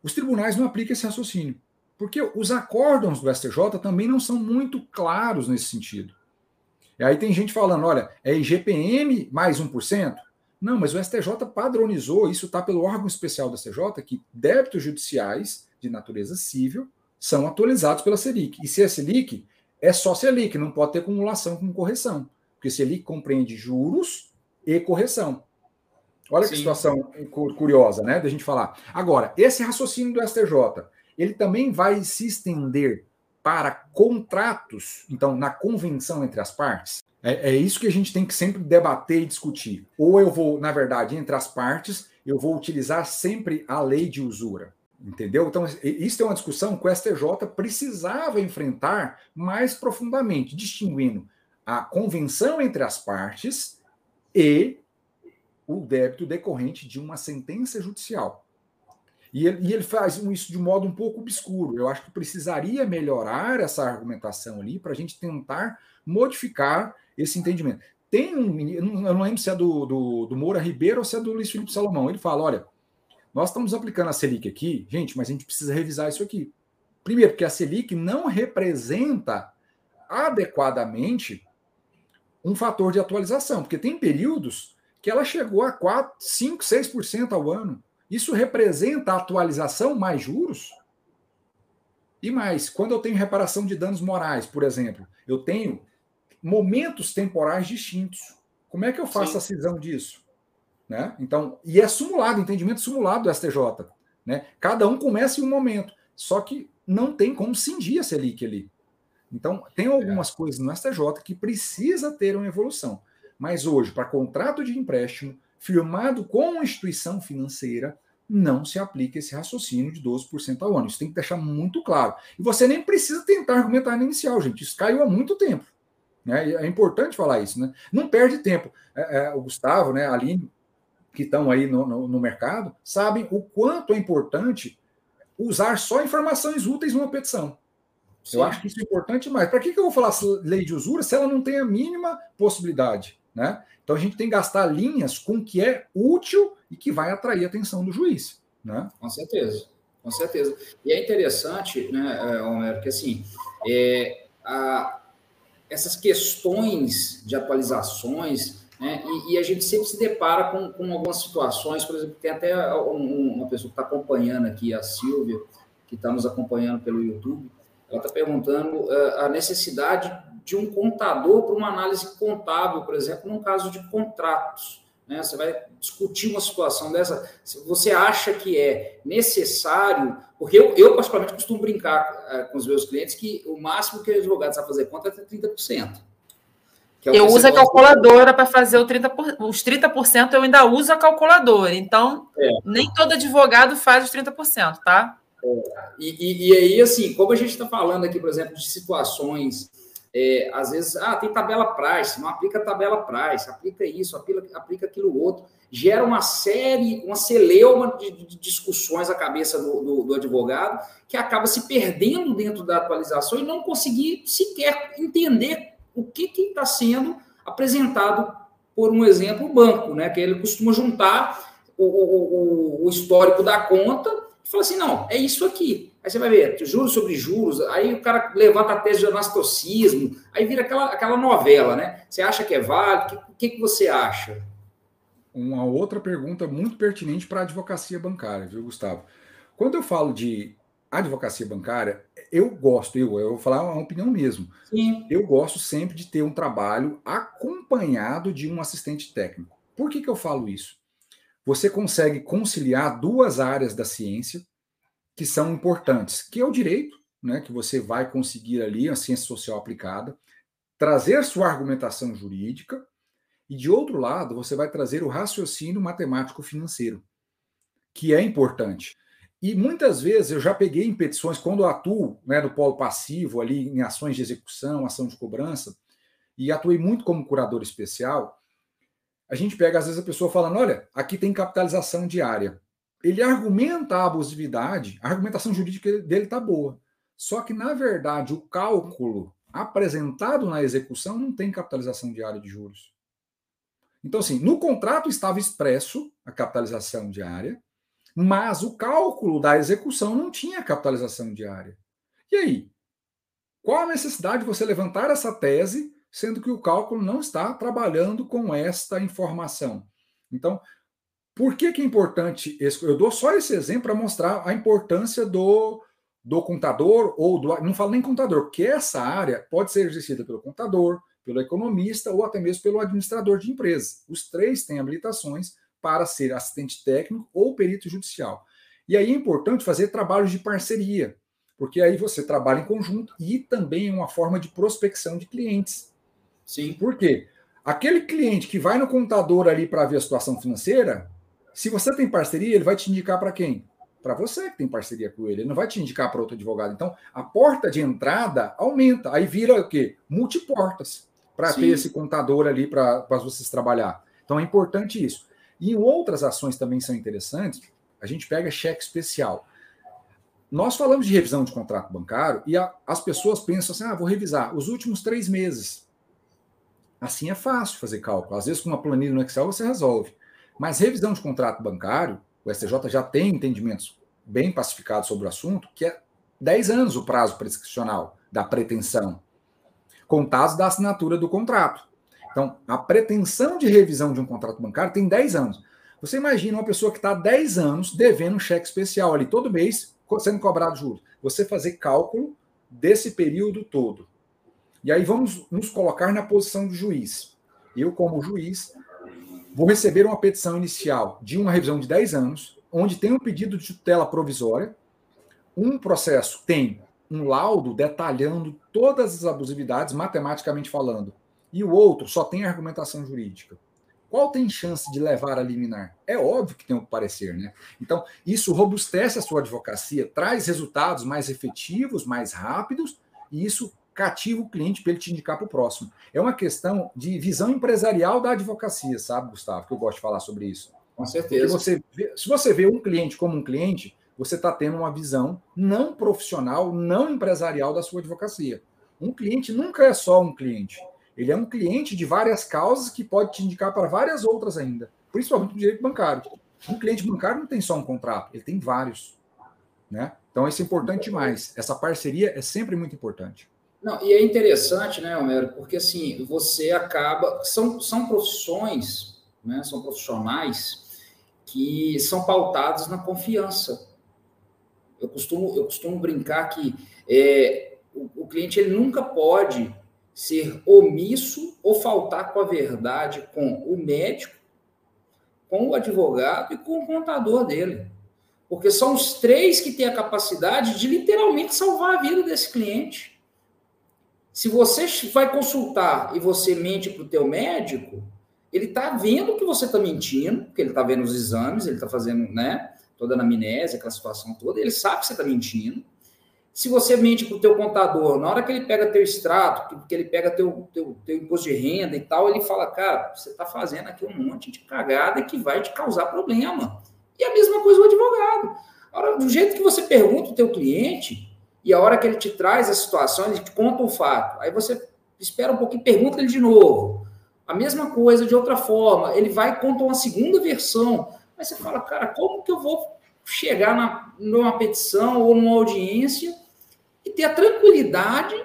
os tribunais não aplicam esse raciocínio. Porque os acórdãos do STJ também não são muito claros nesse sentido. E aí tem gente falando, olha, é IGPM mais 1%? Não, mas o STJ padronizou, isso está pelo órgão especial do STJ, que débitos judiciais de natureza civil são atualizados pela Selic. E se é Selic, é só Selic, não pode ter acumulação com correção. Porque Selic compreende juros e correção. Olha Sim. que situação curiosa, né, da gente falar. Agora, esse raciocínio do STJ, ele também vai se estender para contratos, então, na convenção entre as partes. É, é, isso que a gente tem que sempre debater e discutir. Ou eu vou, na verdade, entre as partes, eu vou utilizar sempre a lei de usura. Entendeu? Então, isso é uma discussão que o STJ precisava enfrentar mais profundamente, distinguindo a convenção entre as partes e o débito decorrente de uma sentença judicial. E ele, e ele, faz isso de modo um pouco obscuro. Eu acho que precisaria melhorar essa argumentação ali para a gente tentar modificar esse entendimento. Tem um eu não lembro se é do, do, do Moura Ribeiro ou se é do Luiz Felipe Salomão. Ele fala: olha, nós estamos aplicando a Selic aqui, gente, mas a gente precisa revisar isso aqui. Primeiro, porque a Selic não representa adequadamente um fator de atualização, porque tem períodos que ela chegou a 4, 5, 6% ao ano. Isso representa a atualização mais juros? E mais, quando eu tenho reparação de danos morais, por exemplo, eu tenho momentos temporais distintos. Como é que eu faço Sim. a cisão disso? Né? Então, e é simulado, entendimento simulado do STJ. Né? Cada um começa em um momento, só que não tem como cindir a Selic ali. Então, tem algumas é. coisas no STJ que precisa ter uma evolução. Mas hoje, para contrato de empréstimo firmado com uma instituição financeira, não se aplica esse raciocínio de 12% ao ano. Isso tem que deixar muito claro. E você nem precisa tentar argumentar no inicial, gente. Isso caiu há muito tempo. Né? É importante falar isso. Né? Não perde tempo. É, é, o Gustavo, né, a Aline, que estão aí no, no, no mercado, sabem o quanto é importante usar só informações úteis numa petição. Sim. Eu acho que isso é importante mais. Para que, que eu vou falar lei de usura se ela não tem a mínima possibilidade? Né? Então a gente tem que gastar linhas com o que é útil e que vai atrair a atenção do juiz. Né? Com certeza, com certeza. E é interessante, né, é, Homero, que assim, é, a, essas questões de atualizações, né, e, e, a gente sempre se depara com, com algumas situações, por exemplo, tem até um, uma pessoa que está acompanhando aqui, a Silvia, que está nos acompanhando pelo YouTube, ela está perguntando uh, a necessidade de um contador para uma análise contábil, por exemplo, num caso de contratos. Né? Você vai discutir uma situação dessa. Você acha que é necessário? Porque eu, eu particularmente, costumo brincar uh, com os meus clientes que o máximo que o advogado sabe fazer conta é 30%. É eu uso a calculadora para fazer o 30%, os 30% eu ainda uso a calculadora. Então, é. nem todo advogado faz os 30%, tá? E, e, e, aí, assim, como a gente está falando aqui, por exemplo, de situações, é, às vezes, ah, tem tabela price, não aplica tabela price, aplica isso, aplica, aplica aquilo outro, gera uma série, uma celeuma de, de discussões à cabeça do, do, do, advogado, que acaba se perdendo dentro da atualização e não conseguir sequer entender o que está sendo apresentado, por um exemplo, o banco, né? Que ele costuma juntar o, o, o histórico da conta fala assim: não, é isso aqui. Aí você vai ver, juros sobre juros, aí o cara levanta a tese de anastocismo, aí vira aquela, aquela novela, né? Você acha que é válido? O que, que, que você acha? Uma outra pergunta muito pertinente para a advocacia bancária, viu, Gustavo? Quando eu falo de advocacia bancária, eu gosto, eu, eu vou falar uma opinião mesmo. Sim. Eu gosto sempre de ter um trabalho acompanhado de um assistente técnico. Por que, que eu falo isso? Você consegue conciliar duas áreas da ciência que são importantes, que é o direito, né, que você vai conseguir ali a ciência social aplicada, trazer sua argumentação jurídica e de outro lado, você vai trazer o raciocínio matemático financeiro, que é importante. E muitas vezes eu já peguei em petições, quando eu atuo né, no polo passivo, ali em ações de execução, ação de cobrança, e atuei muito como curador especial, a gente pega, às vezes, a pessoa falando: olha, aqui tem capitalização diária. Ele argumenta a abusividade, a argumentação jurídica dele está boa. Só que, na verdade, o cálculo apresentado na execução não tem capitalização diária de juros. Então, assim, no contrato estava expresso a capitalização diária, mas o cálculo da execução não tinha capitalização diária. E aí? Qual a necessidade de você levantar essa tese, sendo que o cálculo não está trabalhando com esta informação? Então, por que, que é importante? Esse, eu dou só esse exemplo para mostrar a importância do, do contador, ou do. Não falo nem contador, porque essa área pode ser exercida pelo contador, pelo economista ou até mesmo pelo administrador de empresas. Os três têm habilitações para ser assistente técnico ou perito judicial. E aí é importante fazer trabalhos de parceria, porque aí você trabalha em conjunto e também é uma forma de prospecção de clientes. Sim. Por quê? Aquele cliente que vai no contador ali para ver a situação financeira, se você tem parceria, ele vai te indicar para quem? Para você que tem parceria com ele. Ele não vai te indicar para outro advogado. Então, a porta de entrada aumenta. Aí vira o quê? Multiportas para ter esse contador ali para vocês trabalhar. Então, é importante isso. E outras ações também são interessantes. A gente pega cheque especial. Nós falamos de revisão de contrato bancário e a, as pessoas pensam assim: ah, vou revisar os últimos três meses. Assim é fácil fazer cálculo. Às vezes, com uma planilha no Excel, você resolve. Mas revisão de contrato bancário, o STJ já tem entendimentos bem pacificados sobre o assunto, que é 10 anos o prazo prescricional da pretensão, contados da assinatura do contrato. Então, a pretensão de revisão de um contrato bancário tem 10 anos. Você imagina uma pessoa que está há 10 anos devendo um cheque especial ali todo mês, sendo cobrado juros. Você fazer cálculo desse período todo. E aí vamos nos colocar na posição do juiz. Eu, como juiz, vou receber uma petição inicial de uma revisão de 10 anos, onde tem um pedido de tutela provisória, um processo tem um laudo detalhando todas as abusividades, matematicamente falando, e o outro só tem argumentação jurídica. Qual tem chance de levar a liminar? É óbvio que tem o parecer, né? Então, isso robustece a sua advocacia, traz resultados mais efetivos, mais rápidos, e isso cativa o cliente para ele te indicar para o próximo. É uma questão de visão empresarial da advocacia, sabe, Gustavo? Que eu gosto de falar sobre isso. Com certeza. Você vê, se você vê um cliente como um cliente, você está tendo uma visão não profissional, não empresarial da sua advocacia. Um cliente nunca é só um cliente. Ele é um cliente de várias causas que pode te indicar para várias outras ainda, principalmente no direito bancário. Um cliente bancário não tem só um contrato, ele tem vários. Né? Então, isso é importante demais. Essa parceria é sempre muito importante. Não, e é interessante, né, Homero, porque assim, você acaba. São, são profissões, né, são profissionais que são pautados na confiança. Eu costumo, eu costumo brincar que é, o, o cliente ele nunca pode ser omisso ou faltar com a verdade com o médico, com o advogado e com o contador dele. Porque são os três que têm a capacidade de literalmente salvar a vida desse cliente. Se você vai consultar e você mente para o teu médico, ele está vendo que você está mentindo, porque ele está vendo os exames, ele está fazendo né, toda a anamnese, aquela situação toda, ele sabe que você está mentindo. Se você mente para o teu contador, na hora que ele pega teu extrato, que ele pega teu, teu, teu imposto de renda e tal, ele fala, cara, você está fazendo aqui um monte de cagada que vai te causar problema. E a mesma coisa o advogado. Agora, do jeito que você pergunta o teu cliente, e a hora que ele te traz a situação, ele te conta o fato. Aí você espera um pouquinho, pergunta ele de novo. A mesma coisa de outra forma. Ele vai e conta uma segunda versão. Aí você fala, cara, como que eu vou chegar na, numa petição ou numa audiência e ter a tranquilidade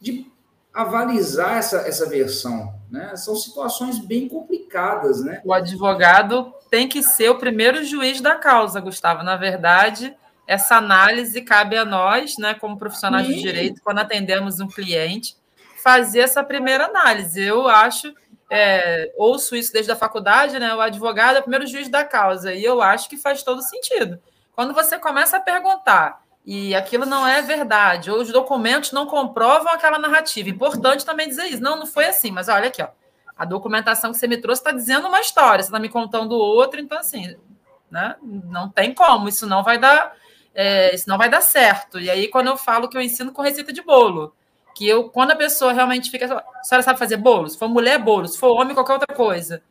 de avalizar essa, essa versão? Né? São situações bem complicadas, né? O advogado tem que ser o primeiro juiz da causa, Gustavo. Na verdade, essa análise cabe a nós, né, como profissionais Sim. de direito, quando atendemos um cliente, fazer essa primeira análise. Eu acho, é, ouço isso desde a faculdade, né, o advogado é o primeiro juiz da causa, e eu acho que faz todo sentido. Quando você começa a perguntar e aquilo não é verdade, ou os documentos não comprovam aquela narrativa, importante também dizer isso. Não, não foi assim, mas olha aqui, ó, a documentação que você me trouxe está dizendo uma história, você está me contando outra, então assim, né, não tem como, isso não vai dar é, isso não vai dar certo. E aí, quando eu falo que eu ensino com receita de bolo, que eu, quando a pessoa realmente fica, a senhora sabe fazer bolo? Se for mulher, bolo. Se for homem, qualquer outra coisa.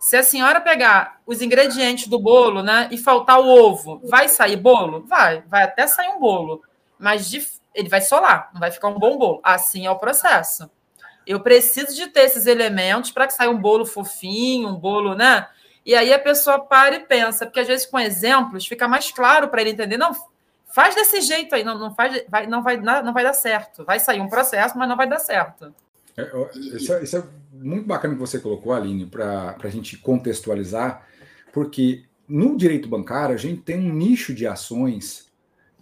Se a senhora pegar os ingredientes do bolo, né, e faltar o ovo, vai sair bolo? Vai, vai até sair um bolo. Mas de, ele vai solar, não vai ficar um bom bolo. Assim é o processo. Eu preciso de ter esses elementos para que saia um bolo fofinho, um bolo, né? E aí a pessoa para e pensa, porque às vezes com exemplos fica mais claro para ele entender. Não, faz desse jeito aí, não, não, faz, vai, não, vai, não vai dar certo. Vai sair um processo, mas não vai dar certo. É, isso, é, isso, é, muito bacana que você colocou, Aline, para a gente contextualizar, porque no direito bancário a gente tem um nicho de ações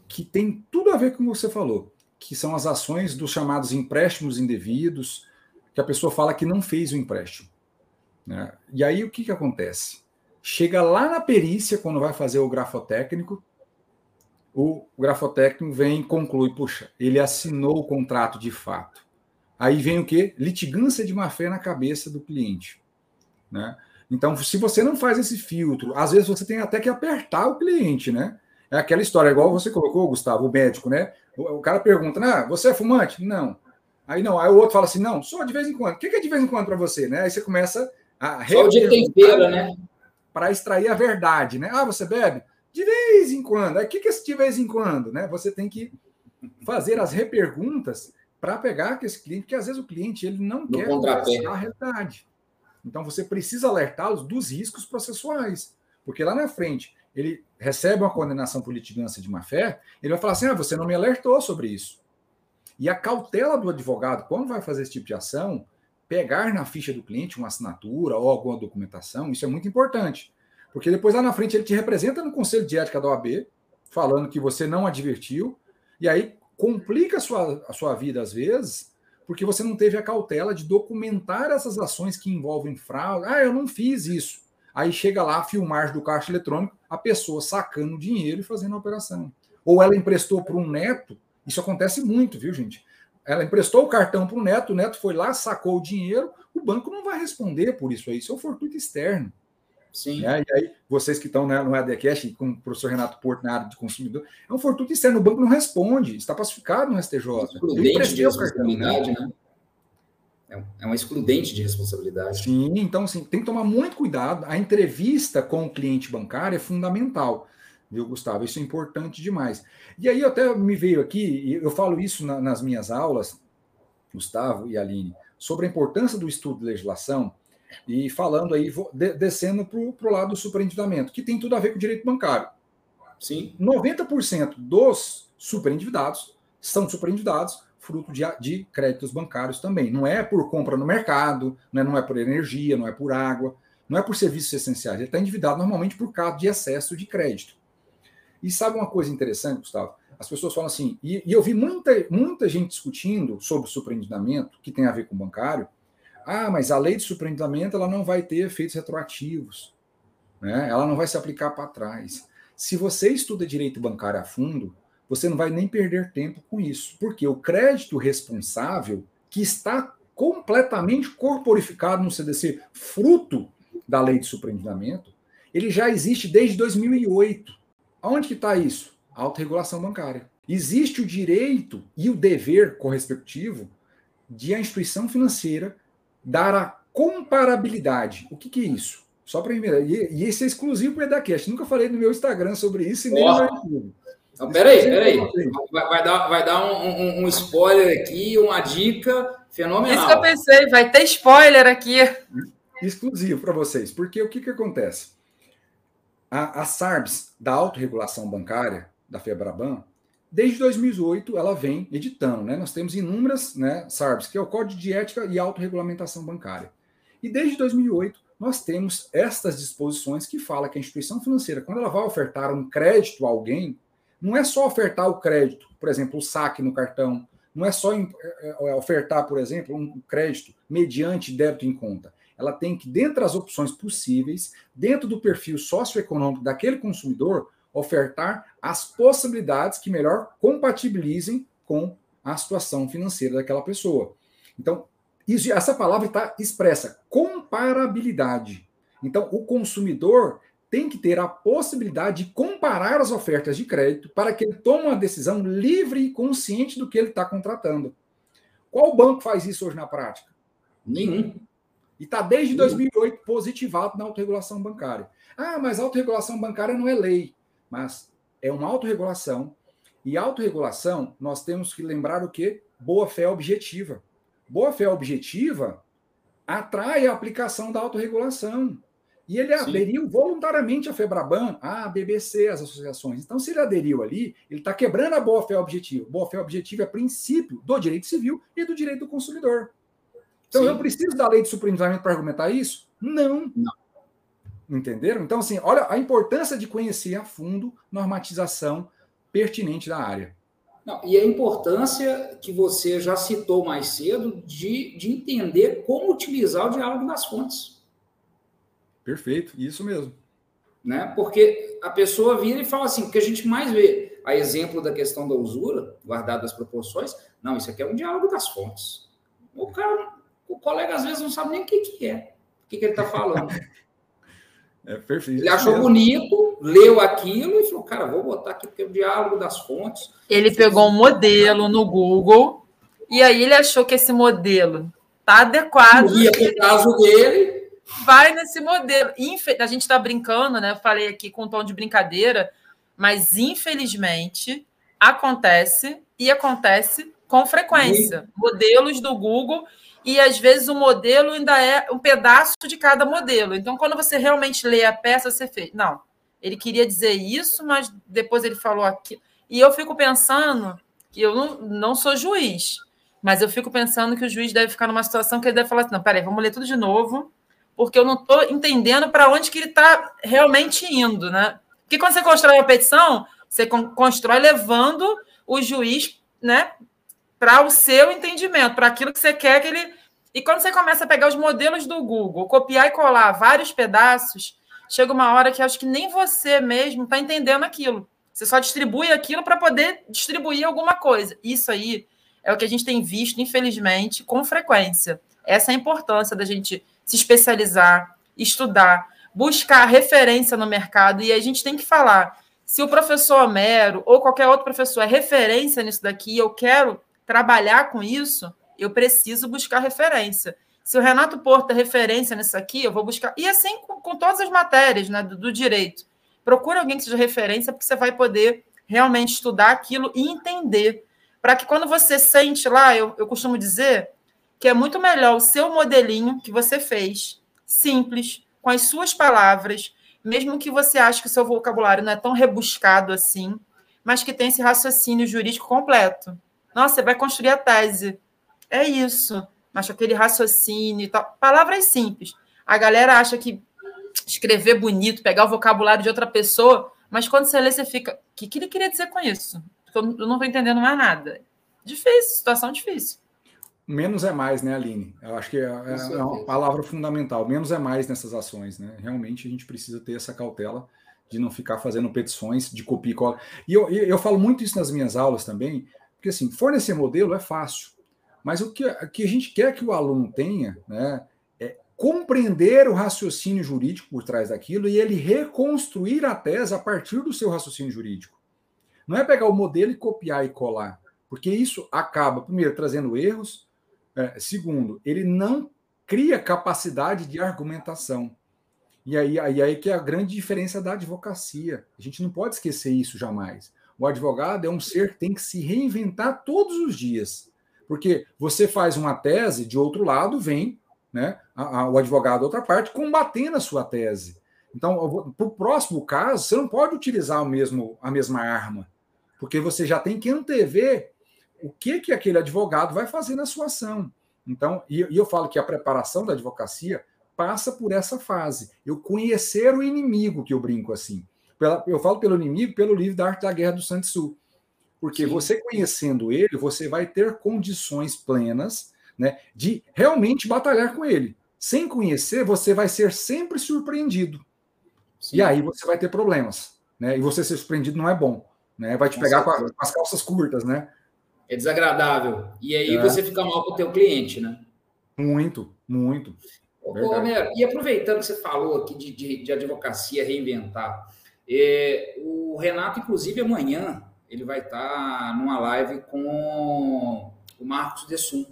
que tem tudo a ver com o que você falou, que são as ações dos chamados empréstimos indevidos, que a pessoa fala que não fez o empréstimo. Né? E aí o que, que acontece? Chega lá na perícia, quando vai fazer o grafotécnico, o grafotécnico vem e conclui, puxa, ele assinou o contrato de fato. Aí vem o quê? Litigância de má-fé na cabeça do cliente. Né? Então, se você não faz esse filtro, às vezes você tem até que apertar o cliente, né? É aquela história, igual você colocou, Gustavo, o médico, né? O, o cara pergunta, ah, você é fumante? Não. Aí não, aí o outro fala assim, não, só de vez em quando. O que é de vez em quando para você, né? Aí você começa a Só o dia tempera, né? Para extrair a verdade, né? Ah, você bebe? De vez em quando. Aí o que é esse de vez em quando, né? Você tem que fazer as reperguntas para pegar com esse cliente, porque às vezes o cliente ele não no quer conversar a realidade. Então você precisa alertá-los dos riscos processuais, porque lá na frente ele recebe uma condenação por litigância de má fé, ele vai falar assim: ah, você não me alertou sobre isso. E a cautela do advogado, quando vai fazer esse tipo de ação, pegar na ficha do cliente uma assinatura ou alguma documentação, isso é muito importante. Porque depois lá na frente ele te representa no conselho de ética da OAB, falando que você não advertiu, e aí complica a sua, a sua vida às vezes, porque você não teve a cautela de documentar essas ações que envolvem fraude. Ah, eu não fiz isso. Aí chega lá a filmagem do caixa eletrônico, a pessoa sacando dinheiro e fazendo a operação. Ou ela emprestou para um neto, isso acontece muito, viu, gente? Ela emprestou o cartão para o neto, o neto foi lá, sacou o dinheiro, o banco não vai responder por isso aí, isso é um fortuito externo. Sim. Né? E aí, vocês que estão né, no EDCast com o professor Renato Porto na área de consumidor, é um fortuito externo, o banco não responde, está pacificado no STJ. É excludente de responsabilidade, né? É, é uma excludente de responsabilidade. Sim, então assim, tem que tomar muito cuidado. A entrevista com o cliente bancário é fundamental, viu, Gustavo? Isso é importante demais. E aí até me veio aqui, eu falo isso na, nas minhas aulas, Gustavo e Aline, sobre a importância do estudo de legislação, e falando aí, descendo para o lado do superendividamento, que tem tudo a ver com o direito bancário. Sim. 90% dos superendividados são superendividados fruto de, de, créditos bancários também. Não é por compra no mercado, não é, não é por energia, não é por água, não é por serviços essenciais. Ele está endividado normalmente por causa de excesso de crédito. E sabe uma coisa interessante, Gustavo? As pessoas falam assim, e, e eu vi muita, muita gente discutindo sobre o superendividamento, que tem a ver com o bancário, ah, mas a lei de superendividamento ela não vai ter efeitos retroativos. Né? Ela não vai se aplicar para trás. Se você estuda direito bancário a fundo, você não vai nem perder tempo com isso. Porque o crédito responsável, que está completamente corporificado no CDC, fruto da lei de superendividamento, ele já existe desde 2008. Aonde que está isso? Autorregulação bancária. Existe o direito e o dever correspectivo de a instituição financeira dar a comparabilidade. O que, que é isso? Só para. E, e esse é exclusivo para o EdaCast. Nunca falei no meu Instagram sobre isso e nem oh. no YouTube. Então, peraí, peraí. Vai, vai, dar, vai dar um, um, um, spoiler aqui, uma dica fenomenal. Isso que eu pensei, vai ter spoiler aqui. Exclusivo para vocês. Porque o que, que acontece? A, a SARBS, da autorregulação bancária, da FEBRABAN, Desde 2008, ela vem editando, né? Nós temos inúmeras né, SARBs, que é o Código de Ética e Autorregulamentação Bancária. E desde 2008, nós temos estas disposições que fala que a instituição financeira, quando ela vai ofertar um crédito a alguém, não é só ofertar o crédito, por exemplo, o saque no cartão, não é só é, é, ofertar, por exemplo, um crédito mediante débito em conta. Ela tem que, dentre as opções possíveis, dentro do perfil socioeconômico daquele consumidor, ofertar as possibilidades que melhor compatibilizem com a situação financeira daquela pessoa. Então, isso, essa palavra está expressa, comparabilidade. Então, o consumidor tem que ter a possibilidade de comparar as ofertas de crédito para que ele tome uma decisão livre e consciente do que ele está contratando. Qual banco faz isso hoje na prática? Nenhum. E está desde 2008 positivado na autorregulação bancária. Ah, mas a autorregulação bancária não é lei mas é uma autorregulação. E autorregulação, nós temos que lembrar o que? Boa fé objetiva. Boa fé objetiva atrai a aplicação da autorregulação. E ele Sim. aderiu voluntariamente à FEBRABAN, à BBC, às associações. Então, se ele aderiu ali, ele está quebrando a boa-fé objetiva. Boa-fé objetiva é princípio do direito civil e do direito do consumidor. Então, Sim. eu preciso da lei de superindividuamento para argumentar isso? Não. Não. Entenderam? Então, assim, olha a importância de conhecer a fundo normatização pertinente da área. Não, e a importância que você já citou mais cedo de, de entender como utilizar o diálogo das fontes. Perfeito, isso mesmo. Né? Porque a pessoa vira e fala assim, o que a gente mais vê, a exemplo da questão da usura, guardado as proporções, não, isso aqui é um diálogo das fontes. O cara, o colega às vezes não sabe nem o que, que é, o que, que ele está falando. É perfeito. Ele achou mesmo. bonito, leu aquilo e falou: cara, vou botar aqui porque é o diálogo das fontes. Ele pegou um modelo no Google e aí ele achou que esse modelo tá adequado. Para o caso dele. Vai nesse modelo. A gente está brincando, né? Eu falei aqui com um tom de brincadeira, mas infelizmente acontece e acontece com frequência. Modelos do Google e às vezes o modelo ainda é um pedaço de cada modelo. Então, quando você realmente lê a peça, você fez. Não, ele queria dizer isso, mas depois ele falou aquilo. E eu fico pensando que eu não, não sou juiz, mas eu fico pensando que o juiz deve ficar numa situação que ele deve falar assim: não, peraí, vamos ler tudo de novo, porque eu não estou entendendo para onde que ele está realmente indo, né? Porque quando você constrói uma petição, você constrói levando o juiz né, para o seu entendimento, para aquilo que você quer que ele. E quando você começa a pegar os modelos do Google, copiar e colar vários pedaços, chega uma hora que acho que nem você mesmo está entendendo aquilo. Você só distribui aquilo para poder distribuir alguma coisa. Isso aí é o que a gente tem visto, infelizmente, com frequência. Essa é a importância da gente se especializar, estudar, buscar referência no mercado. E a gente tem que falar: se o professor Homero ou qualquer outro professor é referência nisso daqui, eu quero trabalhar com isso, eu preciso buscar referência. Se o Renato Porto é referência nisso aqui, eu vou buscar. E assim com, com todas as matérias né, do, do direito. Procure alguém que seja referência, porque você vai poder realmente estudar aquilo e entender. Para que quando você sente lá, eu, eu costumo dizer que é muito melhor o seu modelinho que você fez, simples, com as suas palavras, mesmo que você ache que o seu vocabulário não é tão rebuscado assim, mas que tem esse raciocínio jurídico completo. Nossa, você vai construir a tese. É isso. Mas aquele raciocínio e tal. Palavras simples. A galera acha que escrever bonito, pegar o vocabulário de outra pessoa, mas quando você lê, você fica. O que, que ele queria dizer com isso? Porque eu não estou entendendo mais nada. Difícil, situação difícil. Menos é mais, né, Aline? Eu acho que é, é, é uma palavra fundamental. Menos é mais nessas ações, né? Realmente a gente precisa ter essa cautela de não ficar fazendo petições de copia e cola. E eu, eu falo muito isso nas minhas aulas também, porque assim, fornecer modelo é fácil, mas o que, o que a gente quer que o aluno tenha né, é compreender o raciocínio jurídico por trás daquilo e ele reconstruir a tese a partir do seu raciocínio jurídico. Não é pegar o modelo e copiar e colar, porque isso acaba, primeiro, trazendo erros, é, segundo, ele não cria capacidade de argumentação. E aí, aí, aí que é a grande diferença da advocacia. A gente não pode esquecer isso jamais. O advogado é um ser que tem que se reinventar todos os dias. Porque você faz uma tese, de outro lado vem né, a, a, o advogado, outra parte, combatendo a sua tese. Então, para o próximo caso, você não pode utilizar o mesmo, a mesma arma, porque você já tem que antever o que, que aquele advogado vai fazer na sua ação. Então, e, e eu falo que a preparação da advocacia passa por essa fase. Eu conhecer o inimigo, que eu brinco assim. Pela, eu falo pelo inimigo, pelo livro da Arte da Guerra do Sun Tzu. Porque Sim. você conhecendo ele, você vai ter condições plenas né, de realmente batalhar com ele. Sem conhecer, você vai ser sempre surpreendido. Sim. E aí você vai ter problemas. Né? E você ser surpreendido não é bom. Né? Vai te com pegar com, a, com, as calças curtas, né? É desagradável. E aí é. você fica mal com o teu cliente, né? Muito, muito. Ô, Romero, e aproveitando que você falou aqui de, de, de advocacia reinventar, é, o Renato, inclusive, amanhã ele vai estar numa live com o Marcos Dessum,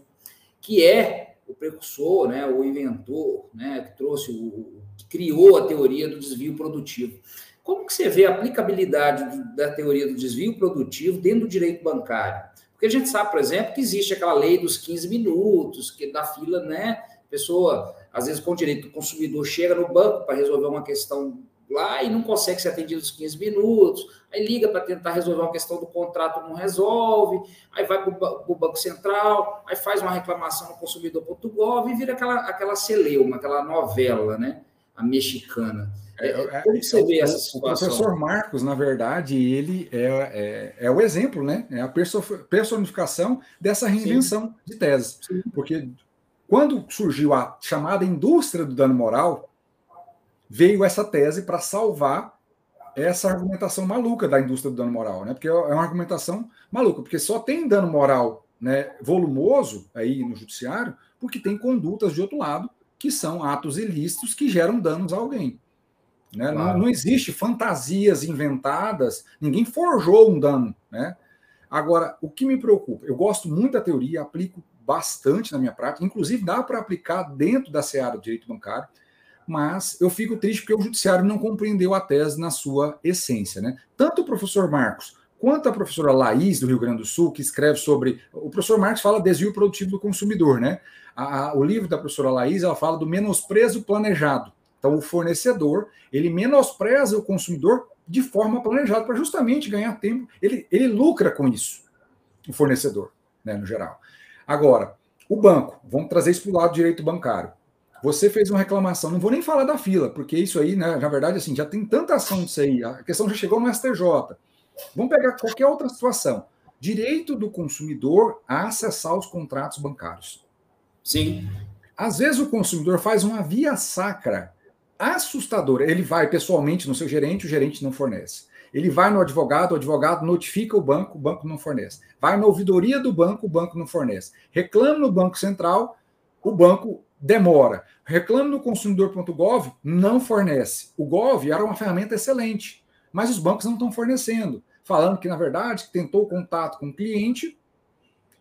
que é o precursor, né, o inventor, né, que trouxe, o, que criou a teoria do desvio produtivo. Como que você vê a aplicabilidade da teoria do desvio produtivo dentro do direito bancário? Porque a gente sabe, por exemplo, que existe aquela lei dos 15 minutos, que da fila, né, pessoa, às vezes, com o direito do consumidor, chega no banco para resolver uma questão lá e não consegue ser atendido nos 15 minutos, aí liga para tentar resolver uma questão do contrato, não resolve, aí vai para o Banco Central, aí faz uma reclamação no consumidor.gov e vira aquela, aquela celeuma, aquela novela, né? A mexicana. É, é, é Como você vê essa situação? O professor Marcos, na verdade, ele é, é, é o exemplo, né? É a personificação dessa reinvenção Sim. de tese. Sim. Porque quando surgiu a chamada indústria do dano moral, veio essa tese para salvar essa argumentação maluca da indústria do dano moral, né? Porque é uma argumentação maluca, porque só tem dano moral, né, volumoso aí no judiciário, porque tem condutas de outro lado que são atos ilícitos que geram danos a alguém. Né? Claro. Não, não, existe fantasias inventadas, ninguém forjou um dano. Né? Agora, o que me preocupa, eu gosto muito da teoria, aplico bastante na minha prática, inclusive dá para aplicar dentro da seara do direito bancário, mas eu fico triste porque o judiciário não compreendeu a tese na sua essência. Né? Tanto o professor Marcos quanto a professora Laís, do Rio Grande do Sul, que escreve sobre. O professor Marcos fala desvio produtivo do consumidor, né? A, a, o livro da professora Laís ela fala do menosprezo planejado. Então, o fornecedor ele menospreza o consumidor de forma planejada para justamente ganhar tempo. Ele, ele lucra com isso, o fornecedor, né, no geral. Agora, o banco, vamos trazer isso para o lado do direito bancário. Você fez uma reclamação, não vou nem falar da fila, porque isso aí, né, na verdade, assim, já tem tanta ação disso aí, a questão já chegou no STJ. Vamos pegar qualquer outra situação. Direito do consumidor a acessar os contratos bancários. Sim. Às vezes o consumidor faz uma via sacra assustadora. Ele vai pessoalmente no seu gerente, o gerente não fornece. Ele vai no advogado, o advogado notifica o banco, o banco não fornece. Vai na ouvidoria do banco, o banco não fornece. Reclama no Banco Central, o banco demora. Reclame no consumidor.gov, não fornece. O Gov era uma ferramenta excelente, mas os bancos não estão fornecendo, falando que, na verdade, tentou contato com o cliente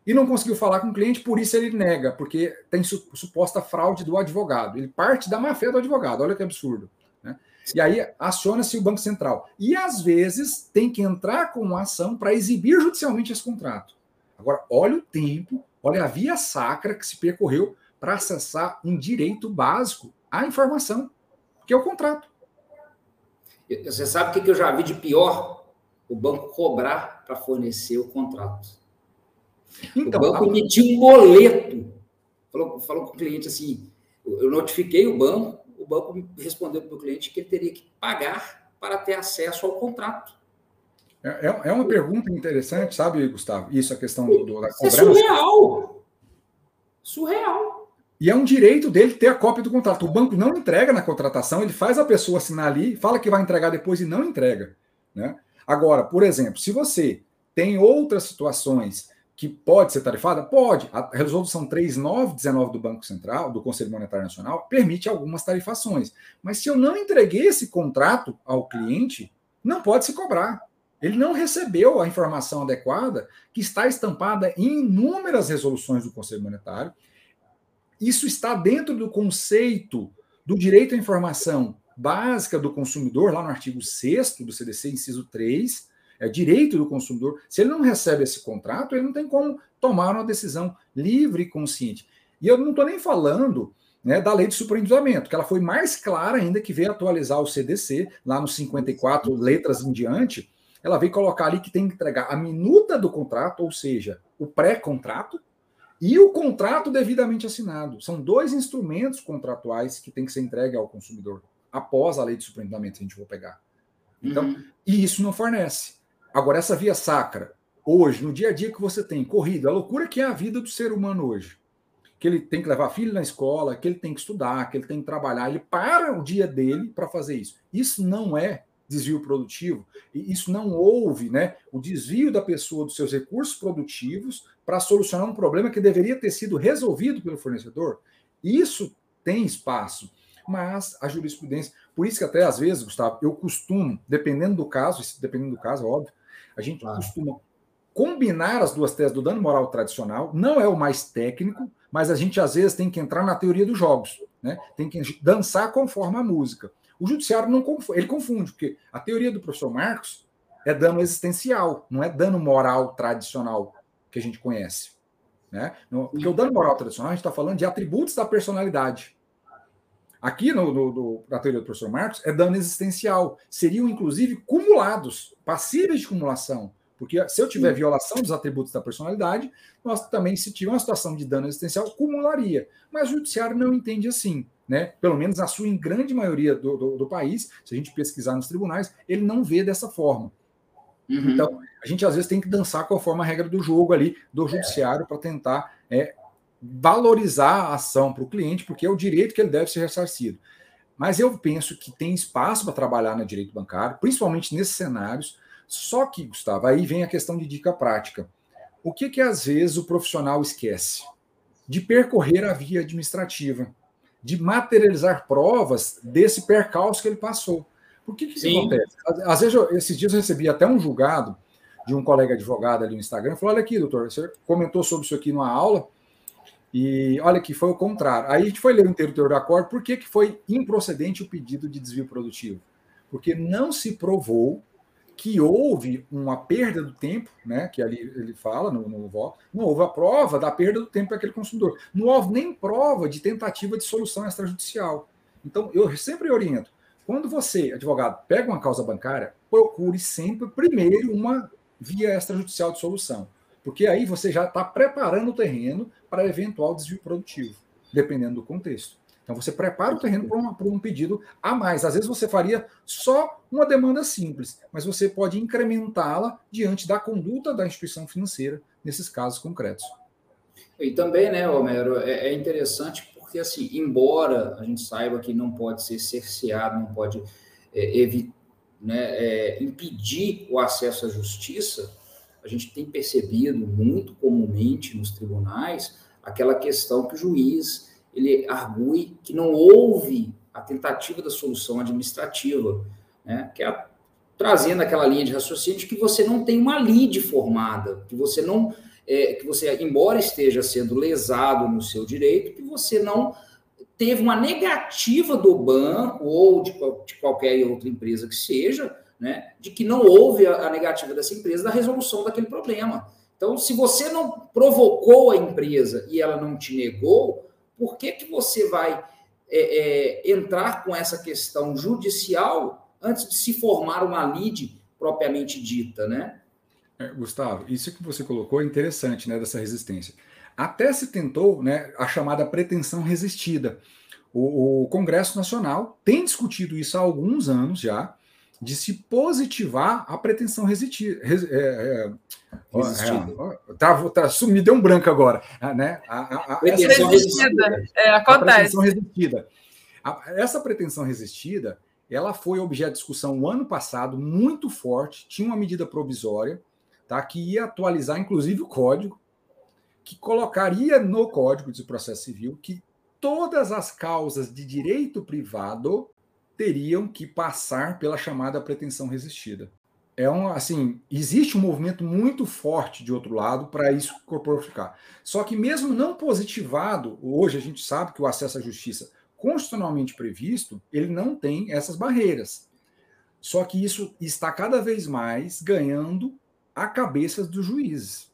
e não conseguiu falar com o cliente, por isso ele nega, porque tem su suposta fraude do advogado. Ele parte da má-fé do advogado, olha que absurdo. Né? E aí aciona-se o Banco Central. E às vezes tem que entrar com uma ação para exibir judicialmente esse contrato. Agora, olha o tempo, olha a via sacra que se percorreu para acessar um direito básico à informação, que é o contrato. Você sabe o que eu já vi de pior? O banco cobrar para fornecer o contrato. Então, o banco a... emitiu um boleto. Falou, falou com o cliente assim: eu notifiquei o banco, o banco respondeu para o cliente que ele teria que pagar para ter acesso ao contrato. É, é, é uma pergunta interessante, sabe, Gustavo? Isso, a questão do, do da cobrança. É surreal. Surreal. E é um direito dele ter a cópia do contrato. O banco não entrega na contratação, ele faz a pessoa assinar ali, fala que vai entregar depois e não entrega. Né? Agora, por exemplo, se você tem outras situações que pode ser tarifada, pode. A resolução 3919 do Banco Central, do Conselho Monetário Nacional, permite algumas tarifações. Mas se eu não entreguei esse contrato ao cliente, não pode se cobrar. Ele não recebeu a informação adequada que está estampada em inúmeras resoluções do Conselho Monetário isso está dentro do conceito do direito à informação básica do consumidor, lá no artigo 6 do CDC, inciso 3, é direito do consumidor. Se ele não recebe esse contrato, ele não tem como tomar uma decisão livre e consciente. E eu não estou nem falando né, da lei de superendividamento, que ela foi mais clara ainda que veio atualizar o CDC, lá nos 54 letras em diante, ela veio colocar ali que tem que entregar a minuta do contrato, ou seja, o pré-contrato, e o contrato devidamente assinado. São dois instrumentos contratuais que tem que ser entregue ao consumidor após a lei de superintendimento, se a gente for pegar. Então, uhum. e isso não fornece. Agora, essa via sacra, hoje, no dia a dia que você tem, corrida, a loucura que é a vida do ser humano hoje. Que ele tem que levar filho na escola, que ele tem que estudar, que ele tem que trabalhar, ele para o dia dele para fazer isso. Isso não é desvio produtivo, e isso não houve, né, o desvio da pessoa dos seus recursos produtivos para solucionar um problema que deveria ter sido resolvido pelo fornecedor. Isso tem espaço, mas a jurisprudência, por isso que até às vezes, Gustavo, eu costumo, dependendo do caso, dependendo do caso, óbvio, a gente claro. costuma combinar as duas teses do dano moral tradicional, não é o mais técnico, mas a gente às vezes tem que entrar na teoria dos jogos, né? Tem que dançar conforme a música. O judiciário não confunde, ele confunde, porque a teoria do professor Marcos é dano existencial, não é dano moral tradicional que a gente conhece. Né? Porque o dano moral tradicional, a gente está falando de atributos da personalidade. Aqui no, no, no, na teoria do professor Marcos, é dano existencial. Seriam, inclusive, cumulados, passíveis de cumulação. Porque se eu tiver violação dos atributos da personalidade, nós também, se tiver uma situação de dano existencial, cumularia. Mas o judiciário não entende assim. Né? Pelo menos na sua em grande maioria do, do, do país, se a gente pesquisar nos tribunais, ele não vê dessa forma. Uhum. Então, a gente às vezes tem que dançar conforme a regra do jogo ali do judiciário para tentar é, valorizar a ação para o cliente, porque é o direito que ele deve ser ressarcido. Mas eu penso que tem espaço para trabalhar no direito bancário, principalmente nesses cenários. Só que, Gustavo, aí vem a questão de dica prática. O que que às vezes o profissional esquece? De percorrer a via administrativa, de materializar provas desse percalço que ele passou. Por que, que isso acontece? Às vezes, eu, esses dias eu recebi até um julgado de um colega advogado ali no Instagram, falou: olha aqui, doutor, você comentou sobre isso aqui numa aula, e olha que foi o contrário. Aí a gente foi ler o inteiro teor do acordo, por que, que foi improcedente o pedido de desvio produtivo? Porque não se provou que houve uma perda do tempo, né, que ali ele fala no, no voto, não houve a prova da perda do tempo para aquele consumidor. Não houve nem prova de tentativa de solução extrajudicial. Então, eu sempre oriento, quando você, advogado, pega uma causa bancária, procure sempre primeiro uma via extrajudicial de solução. Porque aí você já está preparando o terreno para eventual desvio produtivo, dependendo do contexto. Então você prepara o terreno para um, pedido a mais. Às vezes você faria só uma demanda simples, mas você pode incrementá-la diante da conduta da instituição financeira nesses casos concretos. E também, né, Homero, é, é interessante porque, assim, embora a gente saiba que não pode ser cerceado, não pode é, evitar, né, é, impedir o acesso à justiça, a gente tem percebido muito comumente nos tribunais aquela questão que o juiz ele argue que não houve a tentativa da solução administrativa, né? que é trazendo aquela linha de raciocínio de que você não tem uma lide formada, que você não, é, que você, embora esteja sendo lesado no seu direito, que você não teve uma negativa do banco ou de, de qualquer outra empresa que seja, né, de que não houve a, a negativa dessa empresa da resolução daquele problema. Então, se você não provocou a empresa e ela não te negou, por que, que você vai é, é, entrar com essa questão judicial antes de se formar uma lide propriamente dita, né? É, Gustavo, isso que você colocou é interessante, né, dessa resistência. Até se tentou, né, a chamada pretensão resistida. O, o Congresso Nacional tem discutido isso há alguns anos já, de se positivar a pretensão resistir. Res, é, é, é, tá, tá, me deu um branco agora. Né? A, a, a pretensão resistida. É, acontece. A pretensão resistida. essa pretensão resistida ela foi objeto de discussão o ano passado, muito forte, tinha uma medida provisória tá, que ia atualizar, inclusive, o código, que colocaria no Código de Processo Civil que todas as causas de direito privado teriam que passar pela chamada pretensão resistida. É um, assim, existe um movimento muito forte de outro lado para isso corporificar. Só que mesmo não positivado, hoje a gente sabe que o acesso à justiça constitucionalmente previsto, ele não tem essas barreiras. Só que isso está cada vez mais ganhando a cabeça dos juízes.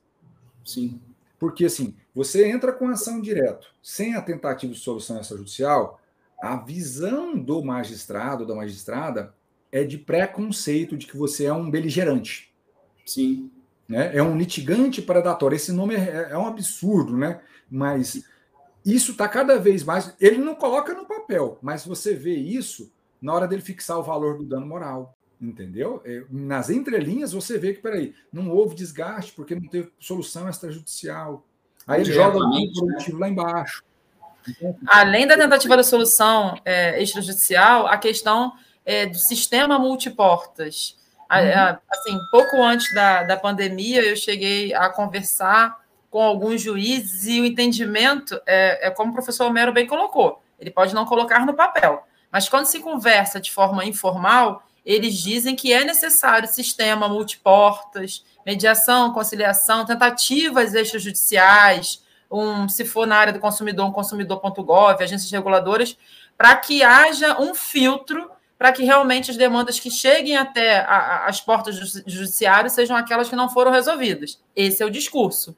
Sim. Porque assim, você entra com ação direto, sem a tentativa de solução extrajudicial, a visão do magistrado, da magistrada, é de preconceito de que você é um beligerante. Sim. Né? É um litigante predatório. Esse nome é, é um absurdo, né? Mas isso está cada vez mais. Ele não coloca no papel, mas você vê isso na hora dele fixar o valor do dano moral. Entendeu? É, nas entrelinhas você vê que, peraí, não houve desgaste porque não teve solução extrajudicial. Aí ele joga o né? produtivo lá embaixo. Além da tentativa da solução é, extrajudicial, a questão é, do sistema multiportas. Uhum. assim, pouco antes da, da pandemia, eu cheguei a conversar com alguns juízes e o entendimento é, é como o professor Homero bem colocou. Ele pode não colocar no papel, mas quando se conversa de forma informal, eles dizem que é necessário sistema multiportas, mediação, conciliação, tentativas extrajudiciais, um, se for na área do consumidor, um consumidor.gov, agências reguladoras, para que haja um filtro para que realmente as demandas que cheguem até a, a, as portas do judiciário sejam aquelas que não foram resolvidas. Esse é o discurso.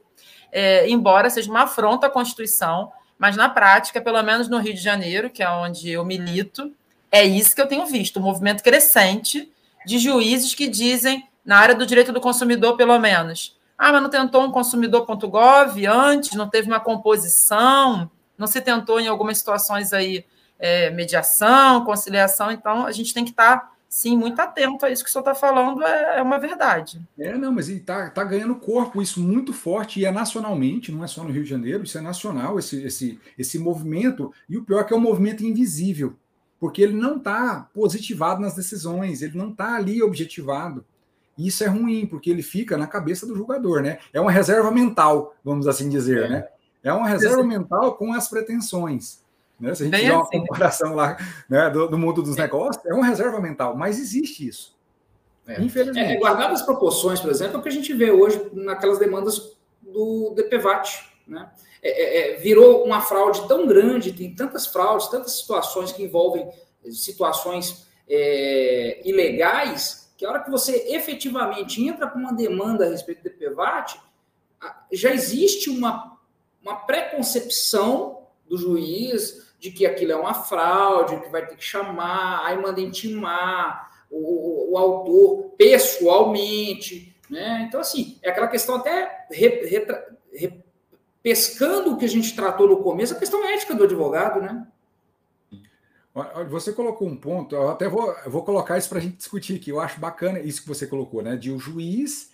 É, embora seja uma afronta à Constituição, mas na prática, pelo menos no Rio de Janeiro, que é onde eu milito, é isso que eu tenho visto, um movimento crescente de juízes que dizem, na área do direito do consumidor, pelo menos, ah, mas não tentou um consumidor.gov antes, não teve uma composição, não se tentou em algumas situações aí é, mediação, conciliação, então a gente tem que estar, tá, sim, muito atento a isso que o senhor está falando, é, é, uma verdade. É, não, mas está tá ganhando corpo isso muito forte, e é nacionalmente, não é só no Rio de Janeiro, isso é nacional, esse, esse, esse movimento, e o pior é que é um movimento invisível, porque ele não está positivado nas decisões, ele não está ali objetivado. E isso é ruim, porque ele fica na cabeça do jogador, né? É uma reserva mental, vamos assim dizer, é. né? É uma reserva mental com as pretensões. Né? Se a gente fizer uma assim. comparação lá né, do, do, mundo dos é. negócios, é uma reserva mental, mas existe isso. É. Infelizmente. É, guardado as proporções, por exemplo, é o que a gente vê hoje naquelas demandas do DPVAT. Né? É, é, é, virou uma fraude tão grande, tem tantas fraudes, tantas situações que envolvem situações é, ilegais, que a hora que você efetivamente entra com uma demanda a respeito do DPVAT, já existe uma, uma preconcepção do juiz de que aquilo é uma fraude, que vai ter que chamar, aí manda intimar o, o autor pessoalmente. Né? Então, assim, é aquela questão até re, re, re, pescando o que a gente tratou no começo, a questão ética do advogado, né? Você colocou um ponto, eu até vou, eu vou colocar isso para a gente discutir aqui. Eu acho bacana isso que você colocou, né? De o juiz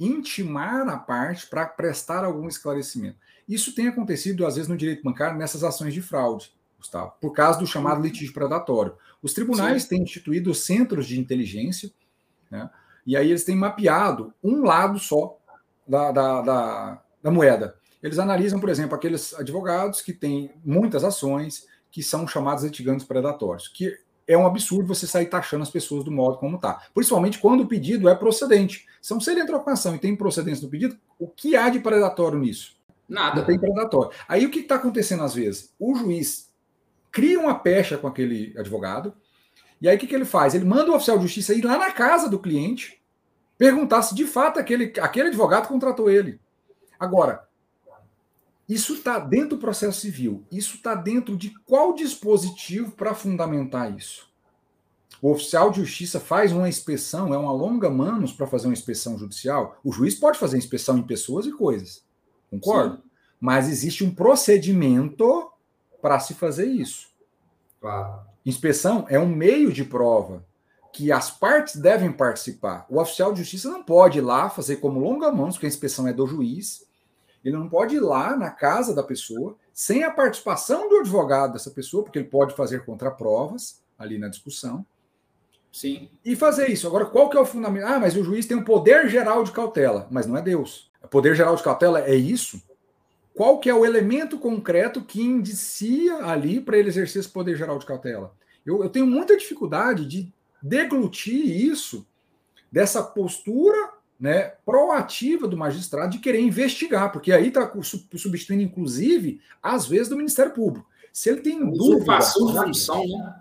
intimar a parte para prestar algum esclarecimento. Isso tem acontecido, às vezes, no direito bancário, nessas ações de fraude. Gustavo, por causa do chamado uhum. litígio predatório. Os tribunais Sim. têm instituído centros de inteligência, né? e aí eles têm mapeado um lado só da, da, da, da moeda. Eles analisam, por exemplo, aqueles advogados que têm muitas ações que são chamados litigantes predatórios, que é um absurdo você sair taxando as pessoas do modo como está. Principalmente quando o pedido é procedente. Então, se ele entrou com ação e tem procedência do pedido, o que há de predatório nisso? Nada. Não tem predatório. Aí o que está acontecendo às vezes? O juiz cria uma pecha com aquele advogado. E aí o que, que ele faz? Ele manda o oficial de justiça ir lá na casa do cliente perguntar se de fato aquele, aquele advogado contratou ele. Agora, isso está dentro do processo civil. Isso está dentro de qual dispositivo para fundamentar isso? O oficial de justiça faz uma inspeção, é uma longa manos para fazer uma inspeção judicial. O juiz pode fazer inspeção em pessoas e coisas. Concordo? Sim. Mas existe um procedimento para se fazer isso. Claro. Inspeção é um meio de prova que as partes devem participar. O oficial de justiça não pode ir lá fazer como longa-mãos, porque a inspeção é do juiz. Ele não pode ir lá na casa da pessoa sem a participação do advogado dessa pessoa, porque ele pode fazer contraprovas ali na discussão. Sim. E fazer isso. Agora, qual que é o fundamento? Ah, mas o juiz tem um poder geral de cautela, mas não é Deus. O poder geral de cautela é isso? Qual que é o elemento concreto que indicia ali para ele exercer esse poder geral de cautela. Eu, eu, tenho muita dificuldade de deglutir isso dessa postura né, proativa do magistrado de querer investigar, porque aí está substituindo, inclusive, às vezes, do Ministério Público. Se ele tem dúvida. Função, né?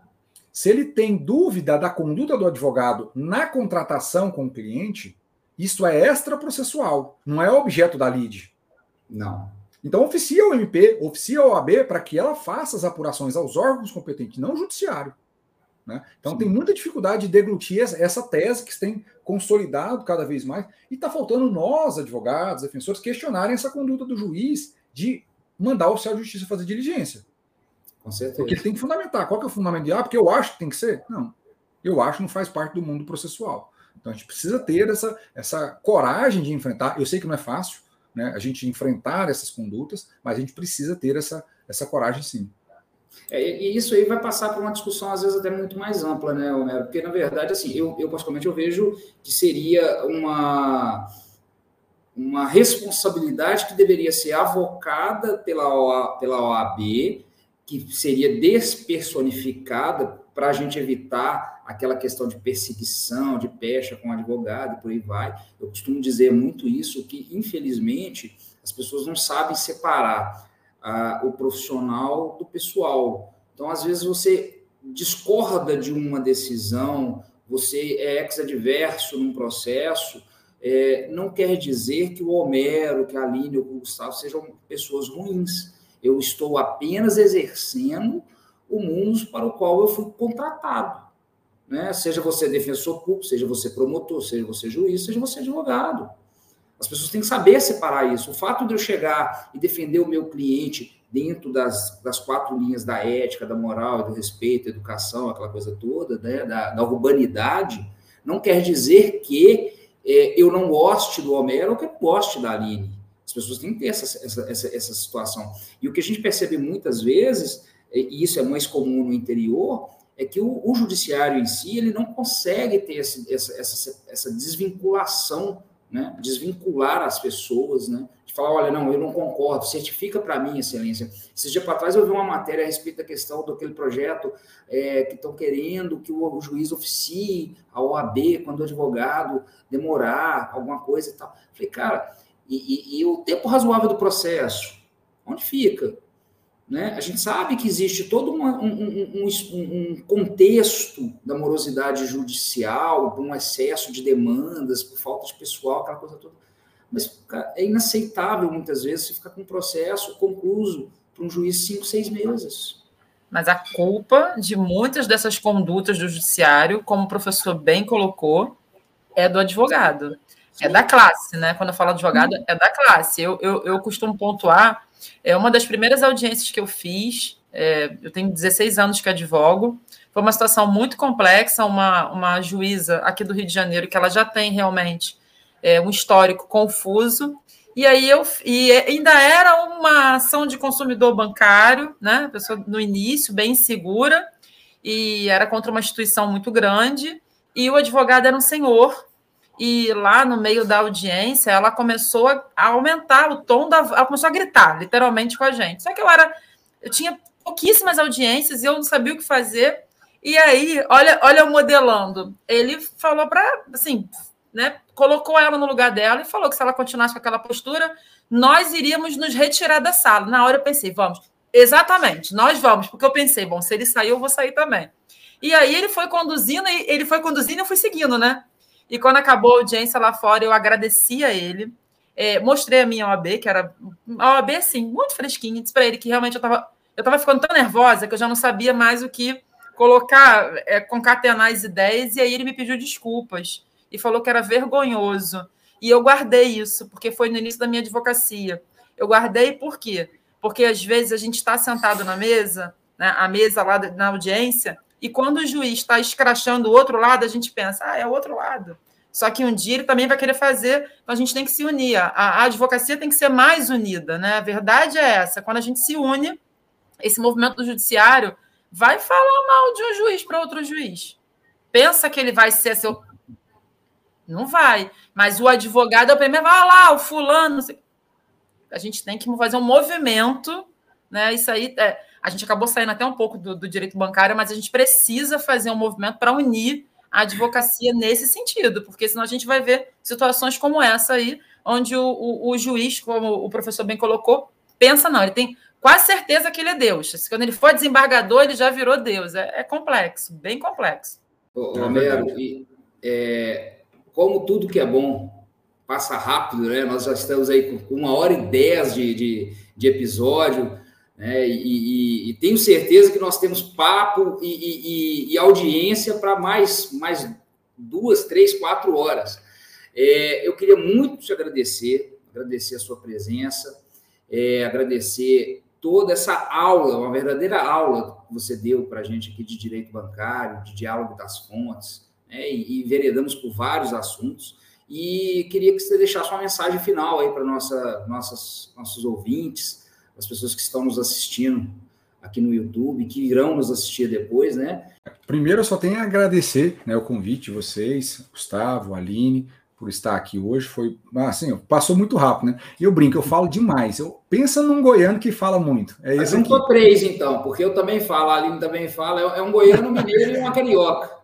Se ele tem dúvida da conduta do advogado na contratação com o cliente, isso é extraprocessual, não é objeto da lide. Não. Então, oficia o MP, oficia a OAB para que ela faça as apurações aos órgãos competentes, não o judiciário. Né? Então, Sim. tem muita dificuldade de deglutir essa tese que se tem consolidado cada vez mais, e está faltando nós, advogados, defensores, questionarem essa conduta do juiz de mandar o oficial de justiça fazer diligência. Com certeza. Porque ele tem que fundamentar. Qual que é o fundamento de ah, porque eu acho que tem que ser? Não. Eu acho que não faz parte do mundo processual. Então a gente precisa ter essa, essa coragem de enfrentar. Eu sei que não é fácil, né, a gente enfrentar essas condutas, mas a gente precisa ter essa, essa coragem sim. É, e isso aí vai passar por uma discussão, às vezes, até muito mais ampla, né, Homero? Porque, na verdade, assim, eu, eu particularmente, eu vejo que seria uma, uma responsabilidade que deveria ser avocada pela, pela OAB, que seria despersonificada para a gente evitar aquela questão de perseguição, de pecha com advogado e por aí vai. Eu costumo dizer muito isso, que infelizmente as pessoas não sabem separar ah, o profissional do pessoal. Então, às vezes, você discorda de uma decisão, você é ex-adverso num processo, é, não quer dizer que o Homero, que a Aline ou o Gustavo sejam pessoas ruins. Eu estou apenas exercendo o mundo para o qual eu fui contratado. Né? Seja você defensor público, seja você promotor, seja você juiz, seja você advogado. As pessoas têm que saber separar isso. O fato de eu chegar e defender o meu cliente dentro das, das quatro linhas da ética, da moral, do respeito, educação, aquela coisa toda, né? da, da urbanidade, não quer dizer que é, eu não goste do Homero ou que eu não goste da Aline. As pessoas têm que ter essa, essa, essa, essa situação. E o que a gente percebe muitas vezes, e isso é mais comum no interior, é que o, o judiciário em si ele não consegue ter essa, essa, essa desvinculação né? desvincular as pessoas, né? de falar, olha, não, eu não concordo, certifica para mim, excelência. Esses dias para trás eu vi uma matéria a respeito da questão daquele projeto é, que estão querendo que o, o, juiz oficie a OAB quando o advogado demorar alguma coisa e tal. Falei, cara, e, e, e o tempo razoável do processo, onde fica? Né? A gente sabe que existe todo uma, um, um, um, contexto da morosidade judicial, um excesso de demandas, por falta de pessoal, aquela coisa toda. Mas é inaceitável, muitas vezes, você ficar com um processo concluso para um juiz cinco, seis meses. Mas a culpa de muitas dessas condutas do judiciário, como o professor bem colocou, é do advogado. É da classe, né? Quando eu falo advogado, é da classe. Eu, eu, eu costumo pontuar é uma das primeiras audiências que eu fiz. É, eu tenho 16 anos que advogo. Foi uma situação muito complexa. Uma, uma juíza aqui do Rio de Janeiro que ela já tem realmente é, um histórico confuso. E aí eu e ainda era uma ação de consumidor bancário, né? Pessoa no início bem insegura e era contra uma instituição muito grande. E o advogado era um senhor e lá no meio da audiência ela começou a aumentar o tom da ela começou a gritar literalmente com a gente. Só que eu era eu tinha pouquíssimas audiências e eu não sabia o que fazer. E aí olha olha eu modelando. Ele falou para assim né colocou ela no lugar dela e falou que se ela continuasse com aquela postura nós iríamos nos retirar da sala. Na hora eu pensei vamos. Exatamente nós vamos porque eu pensei bom se ele saiu eu vou sair também. E aí ele foi conduzindo e ele foi conduzindo eu fui seguindo né e quando acabou a audiência lá fora, eu agradeci a ele. É, mostrei a minha OAB, que era uma OAB, assim, muito fresquinha. Disse para ele que realmente eu estava eu tava ficando tão nervosa que eu já não sabia mais o que colocar, é, concatenar as ideias. E aí ele me pediu desculpas e falou que era vergonhoso. E eu guardei isso, porque foi no início da minha advocacia. Eu guardei por quê? Porque às vezes a gente está sentado na mesa, né, a mesa lá na audiência, e quando o juiz está escrachando o outro lado, a gente pensa, ah, é o outro lado. Só que um dia ele também vai querer fazer, então a gente tem que se unir. A, a advocacia tem que ser mais unida, né? A verdade é essa. Quando a gente se une, esse movimento do judiciário vai falar mal de um juiz para outro juiz. Pensa que ele vai ser seu. Não vai. Mas o advogado é o primeiro, vai lá, o fulano. A gente tem que fazer um movimento, né? Isso aí é a gente acabou saindo até um pouco do, do direito bancário, mas a gente precisa fazer um movimento para unir a advocacia nesse sentido, porque senão a gente vai ver situações como essa aí, onde o, o, o juiz, como o professor bem colocou, pensa, não, ele tem quase certeza que ele é Deus. Quando ele for desembargador, ele já virou Deus. É, é complexo, bem complexo. Ô, Romero, e, é, como tudo que é bom passa rápido, né? Nós já estamos aí com uma hora e dez de, de, de episódio. Né? E, e, e, tenho certeza que nós temos papo e, e audiência para mais, mais duas, três, quatro horas. É, eu queria muito te agradecer, agradecer a sua presença, é, agradecer toda essa aula, uma verdadeira aula que você deu para a gente aqui de direito bancário, de diálogo das fontes, né? e, e veredamos por vários assuntos. E queria que você deixasse uma mensagem final aí para nossa, nossas, nossos ouvintes, as pessoas que estão nos assistindo aqui no YouTube, que irão nos assistir depois, né? Primeiro, eu só tenho a agradecer né, o convite de vocês, Gustavo, Aline, por estar aqui hoje. Foi assim, passou muito rápido, né? Eu brinco, eu falo demais. Eu pensa num goiano que fala muito. É não tô três, então, porque eu também falo, a Aline também fala. É um goiano, mineiro e uma carioca.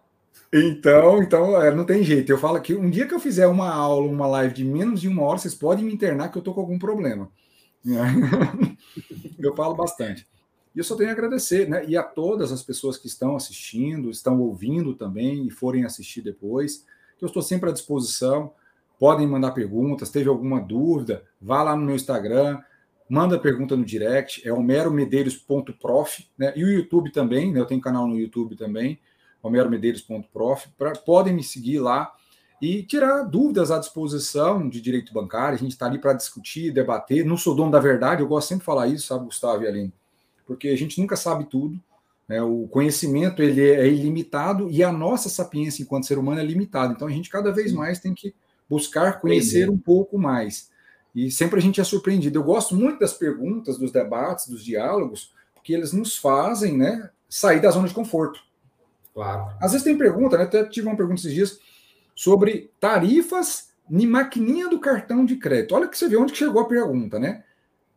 Então, então é, não tem jeito. Eu falo que um dia que eu fizer uma aula, uma live de menos de uma hora, vocês podem me internar que eu tô com algum problema. eu falo bastante. E eu só tenho a agradecer, né? E a todas as pessoas que estão assistindo, estão ouvindo também e forem assistir depois, eu estou sempre à disposição. Podem mandar perguntas, teve alguma dúvida, vá lá no meu Instagram, manda pergunta no direct, é homeromedeiros.prof, né? E o YouTube também, né? Eu tenho canal no YouTube também, homeromedeiros.prof, podem me seguir lá e tirar dúvidas à disposição de direito bancário. A gente está ali para discutir, debater. Não sou dono da verdade, eu gosto sempre de falar isso, sabe, Gustavo e Aline? Porque a gente nunca sabe tudo. Né? O conhecimento ele é ilimitado e a nossa sapiência enquanto ser humano é limitada. Então a gente cada vez mais tem que buscar conhecer um pouco mais. E sempre a gente é surpreendido. Eu gosto muito das perguntas, dos debates, dos diálogos, porque eles nos fazem né, sair da zona de conforto. Claro. Às vezes tem pergunta, né? Até tive uma pergunta esses dias sobre tarifas em maquininha do cartão de crédito. Olha que você vê onde chegou a pergunta, né?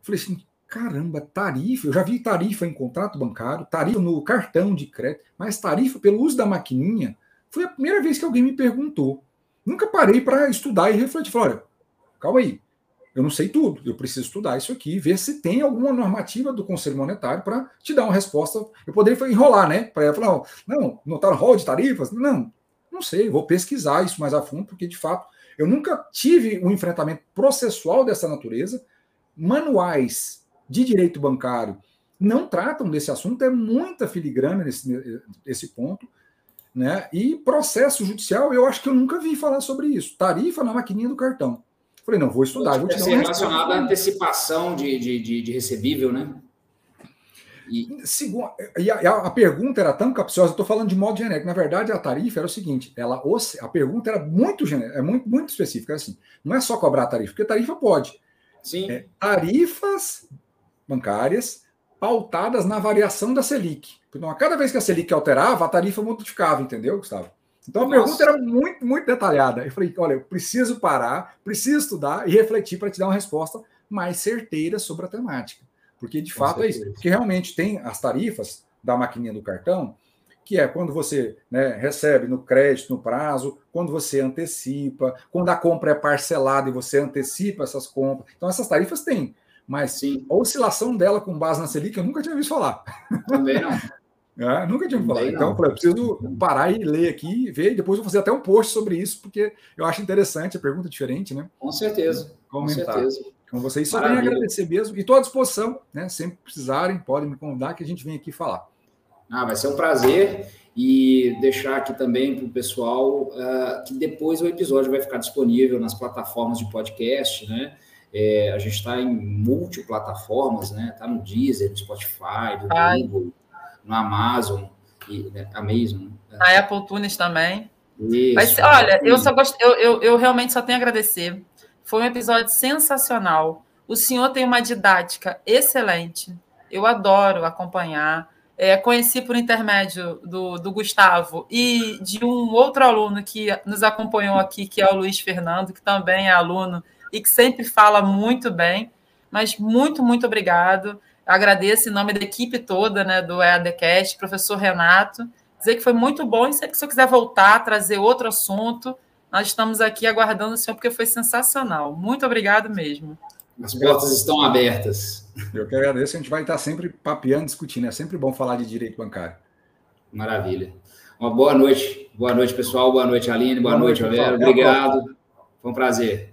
Falei assim, caramba, tarifa, eu já vi tarifa em contrato bancário, tarifa no cartão de crédito, mas tarifa pelo uso da maquininha foi a primeira vez que alguém me perguntou. Nunca parei para estudar e refletir. Falei, olha, calma aí, eu não sei tudo, eu preciso estudar isso aqui, ver se tem alguma normativa do Conselho Monetário para te dar uma resposta. Eu poderia enrolar, né? Para falar, não, não está rol de tarifas? Não, não sei, vou pesquisar isso mais a fundo, porque de fato eu nunca tive um enfrentamento processual dessa natureza. Manuais de direito bancário não tratam desse assunto, é muita filigrana nesse, nesse ponto. Né? E processo judicial, eu acho que eu nunca vi falar sobre isso. Tarifa na maquininha do cartão. Falei, não, vou estudar. Vou te ser relacionado à antecipação de, de, de, de, recebível, né? E, segundo, e a, a, pergunta era tão capciosa, estou falando de modo genérico. Na verdade, a tarifa era o seguinte: ela, a pergunta era muito genérica, é muito, muito específica. Assim, não é só cobrar a tarifa, porque a tarifa pode. Sim. É, tarifas bancárias pautadas na variação da Selic. Então, a cada vez que a Selic alterava, a tarifa modificava, entendeu, Gustavo? Então a Nossa. pergunta era muito, muito detalhada. Eu falei, olha, eu preciso parar, preciso estudar e refletir para te dar uma resposta mais certeira sobre a temática. Porque de fato é isso. Porque realmente tem as tarifas da maquininha do cartão, que é quando você né, recebe no crédito, no prazo, quando você antecipa, quando a compra é parcelada e você antecipa essas compras. Então essas tarifas têm. Mas Sim. a oscilação dela com base na Selic eu nunca tinha visto falar. Também não. É, nunca tinha falado. Então, eu falei, preciso parar e ler aqui, ver, e depois vou fazer até um post sobre isso, porque eu acho interessante, a pergunta é diferente, né? Com certeza. Comentar. Com certeza. Com vocês só tenho a agradecer mesmo. E estou à disposição, né? Sempre precisarem, podem me convidar que a gente vem aqui falar. Ah, vai ser um prazer. E deixar aqui também para o pessoal uh, que depois o episódio vai ficar disponível nas plataformas de podcast, né? É, a gente está em multiplataformas, né? Está no Deezer, no Spotify, no Ai. Google no Amazon, e, né, Amazon. Né? Na Apple Tunes também. Isso, Mas, olha, eu só gosto, eu, eu, eu realmente só tenho a agradecer. Foi um episódio sensacional. O senhor tem uma didática excelente. Eu adoro acompanhar. É, conheci por intermédio do, do Gustavo e de um outro aluno que nos acompanhou aqui, que é o Luiz Fernando, que também é aluno e que sempre fala muito bem. Mas muito, muito obrigado. Agradeço em nome da equipe toda né, do EADcast, professor Renato. Dizer que foi muito bom e que o senhor quiser voltar, trazer outro assunto, nós estamos aqui aguardando o senhor, porque foi sensacional. Muito obrigado mesmo. As portas estão abertas. Eu que agradeço, a gente vai estar sempre papeando, discutindo. É sempre bom falar de direito bancário. Maravilha. Uma boa noite. Boa noite, pessoal. Boa noite, Aline. Boa, boa noite, noite Obrigado. Foi um prazer.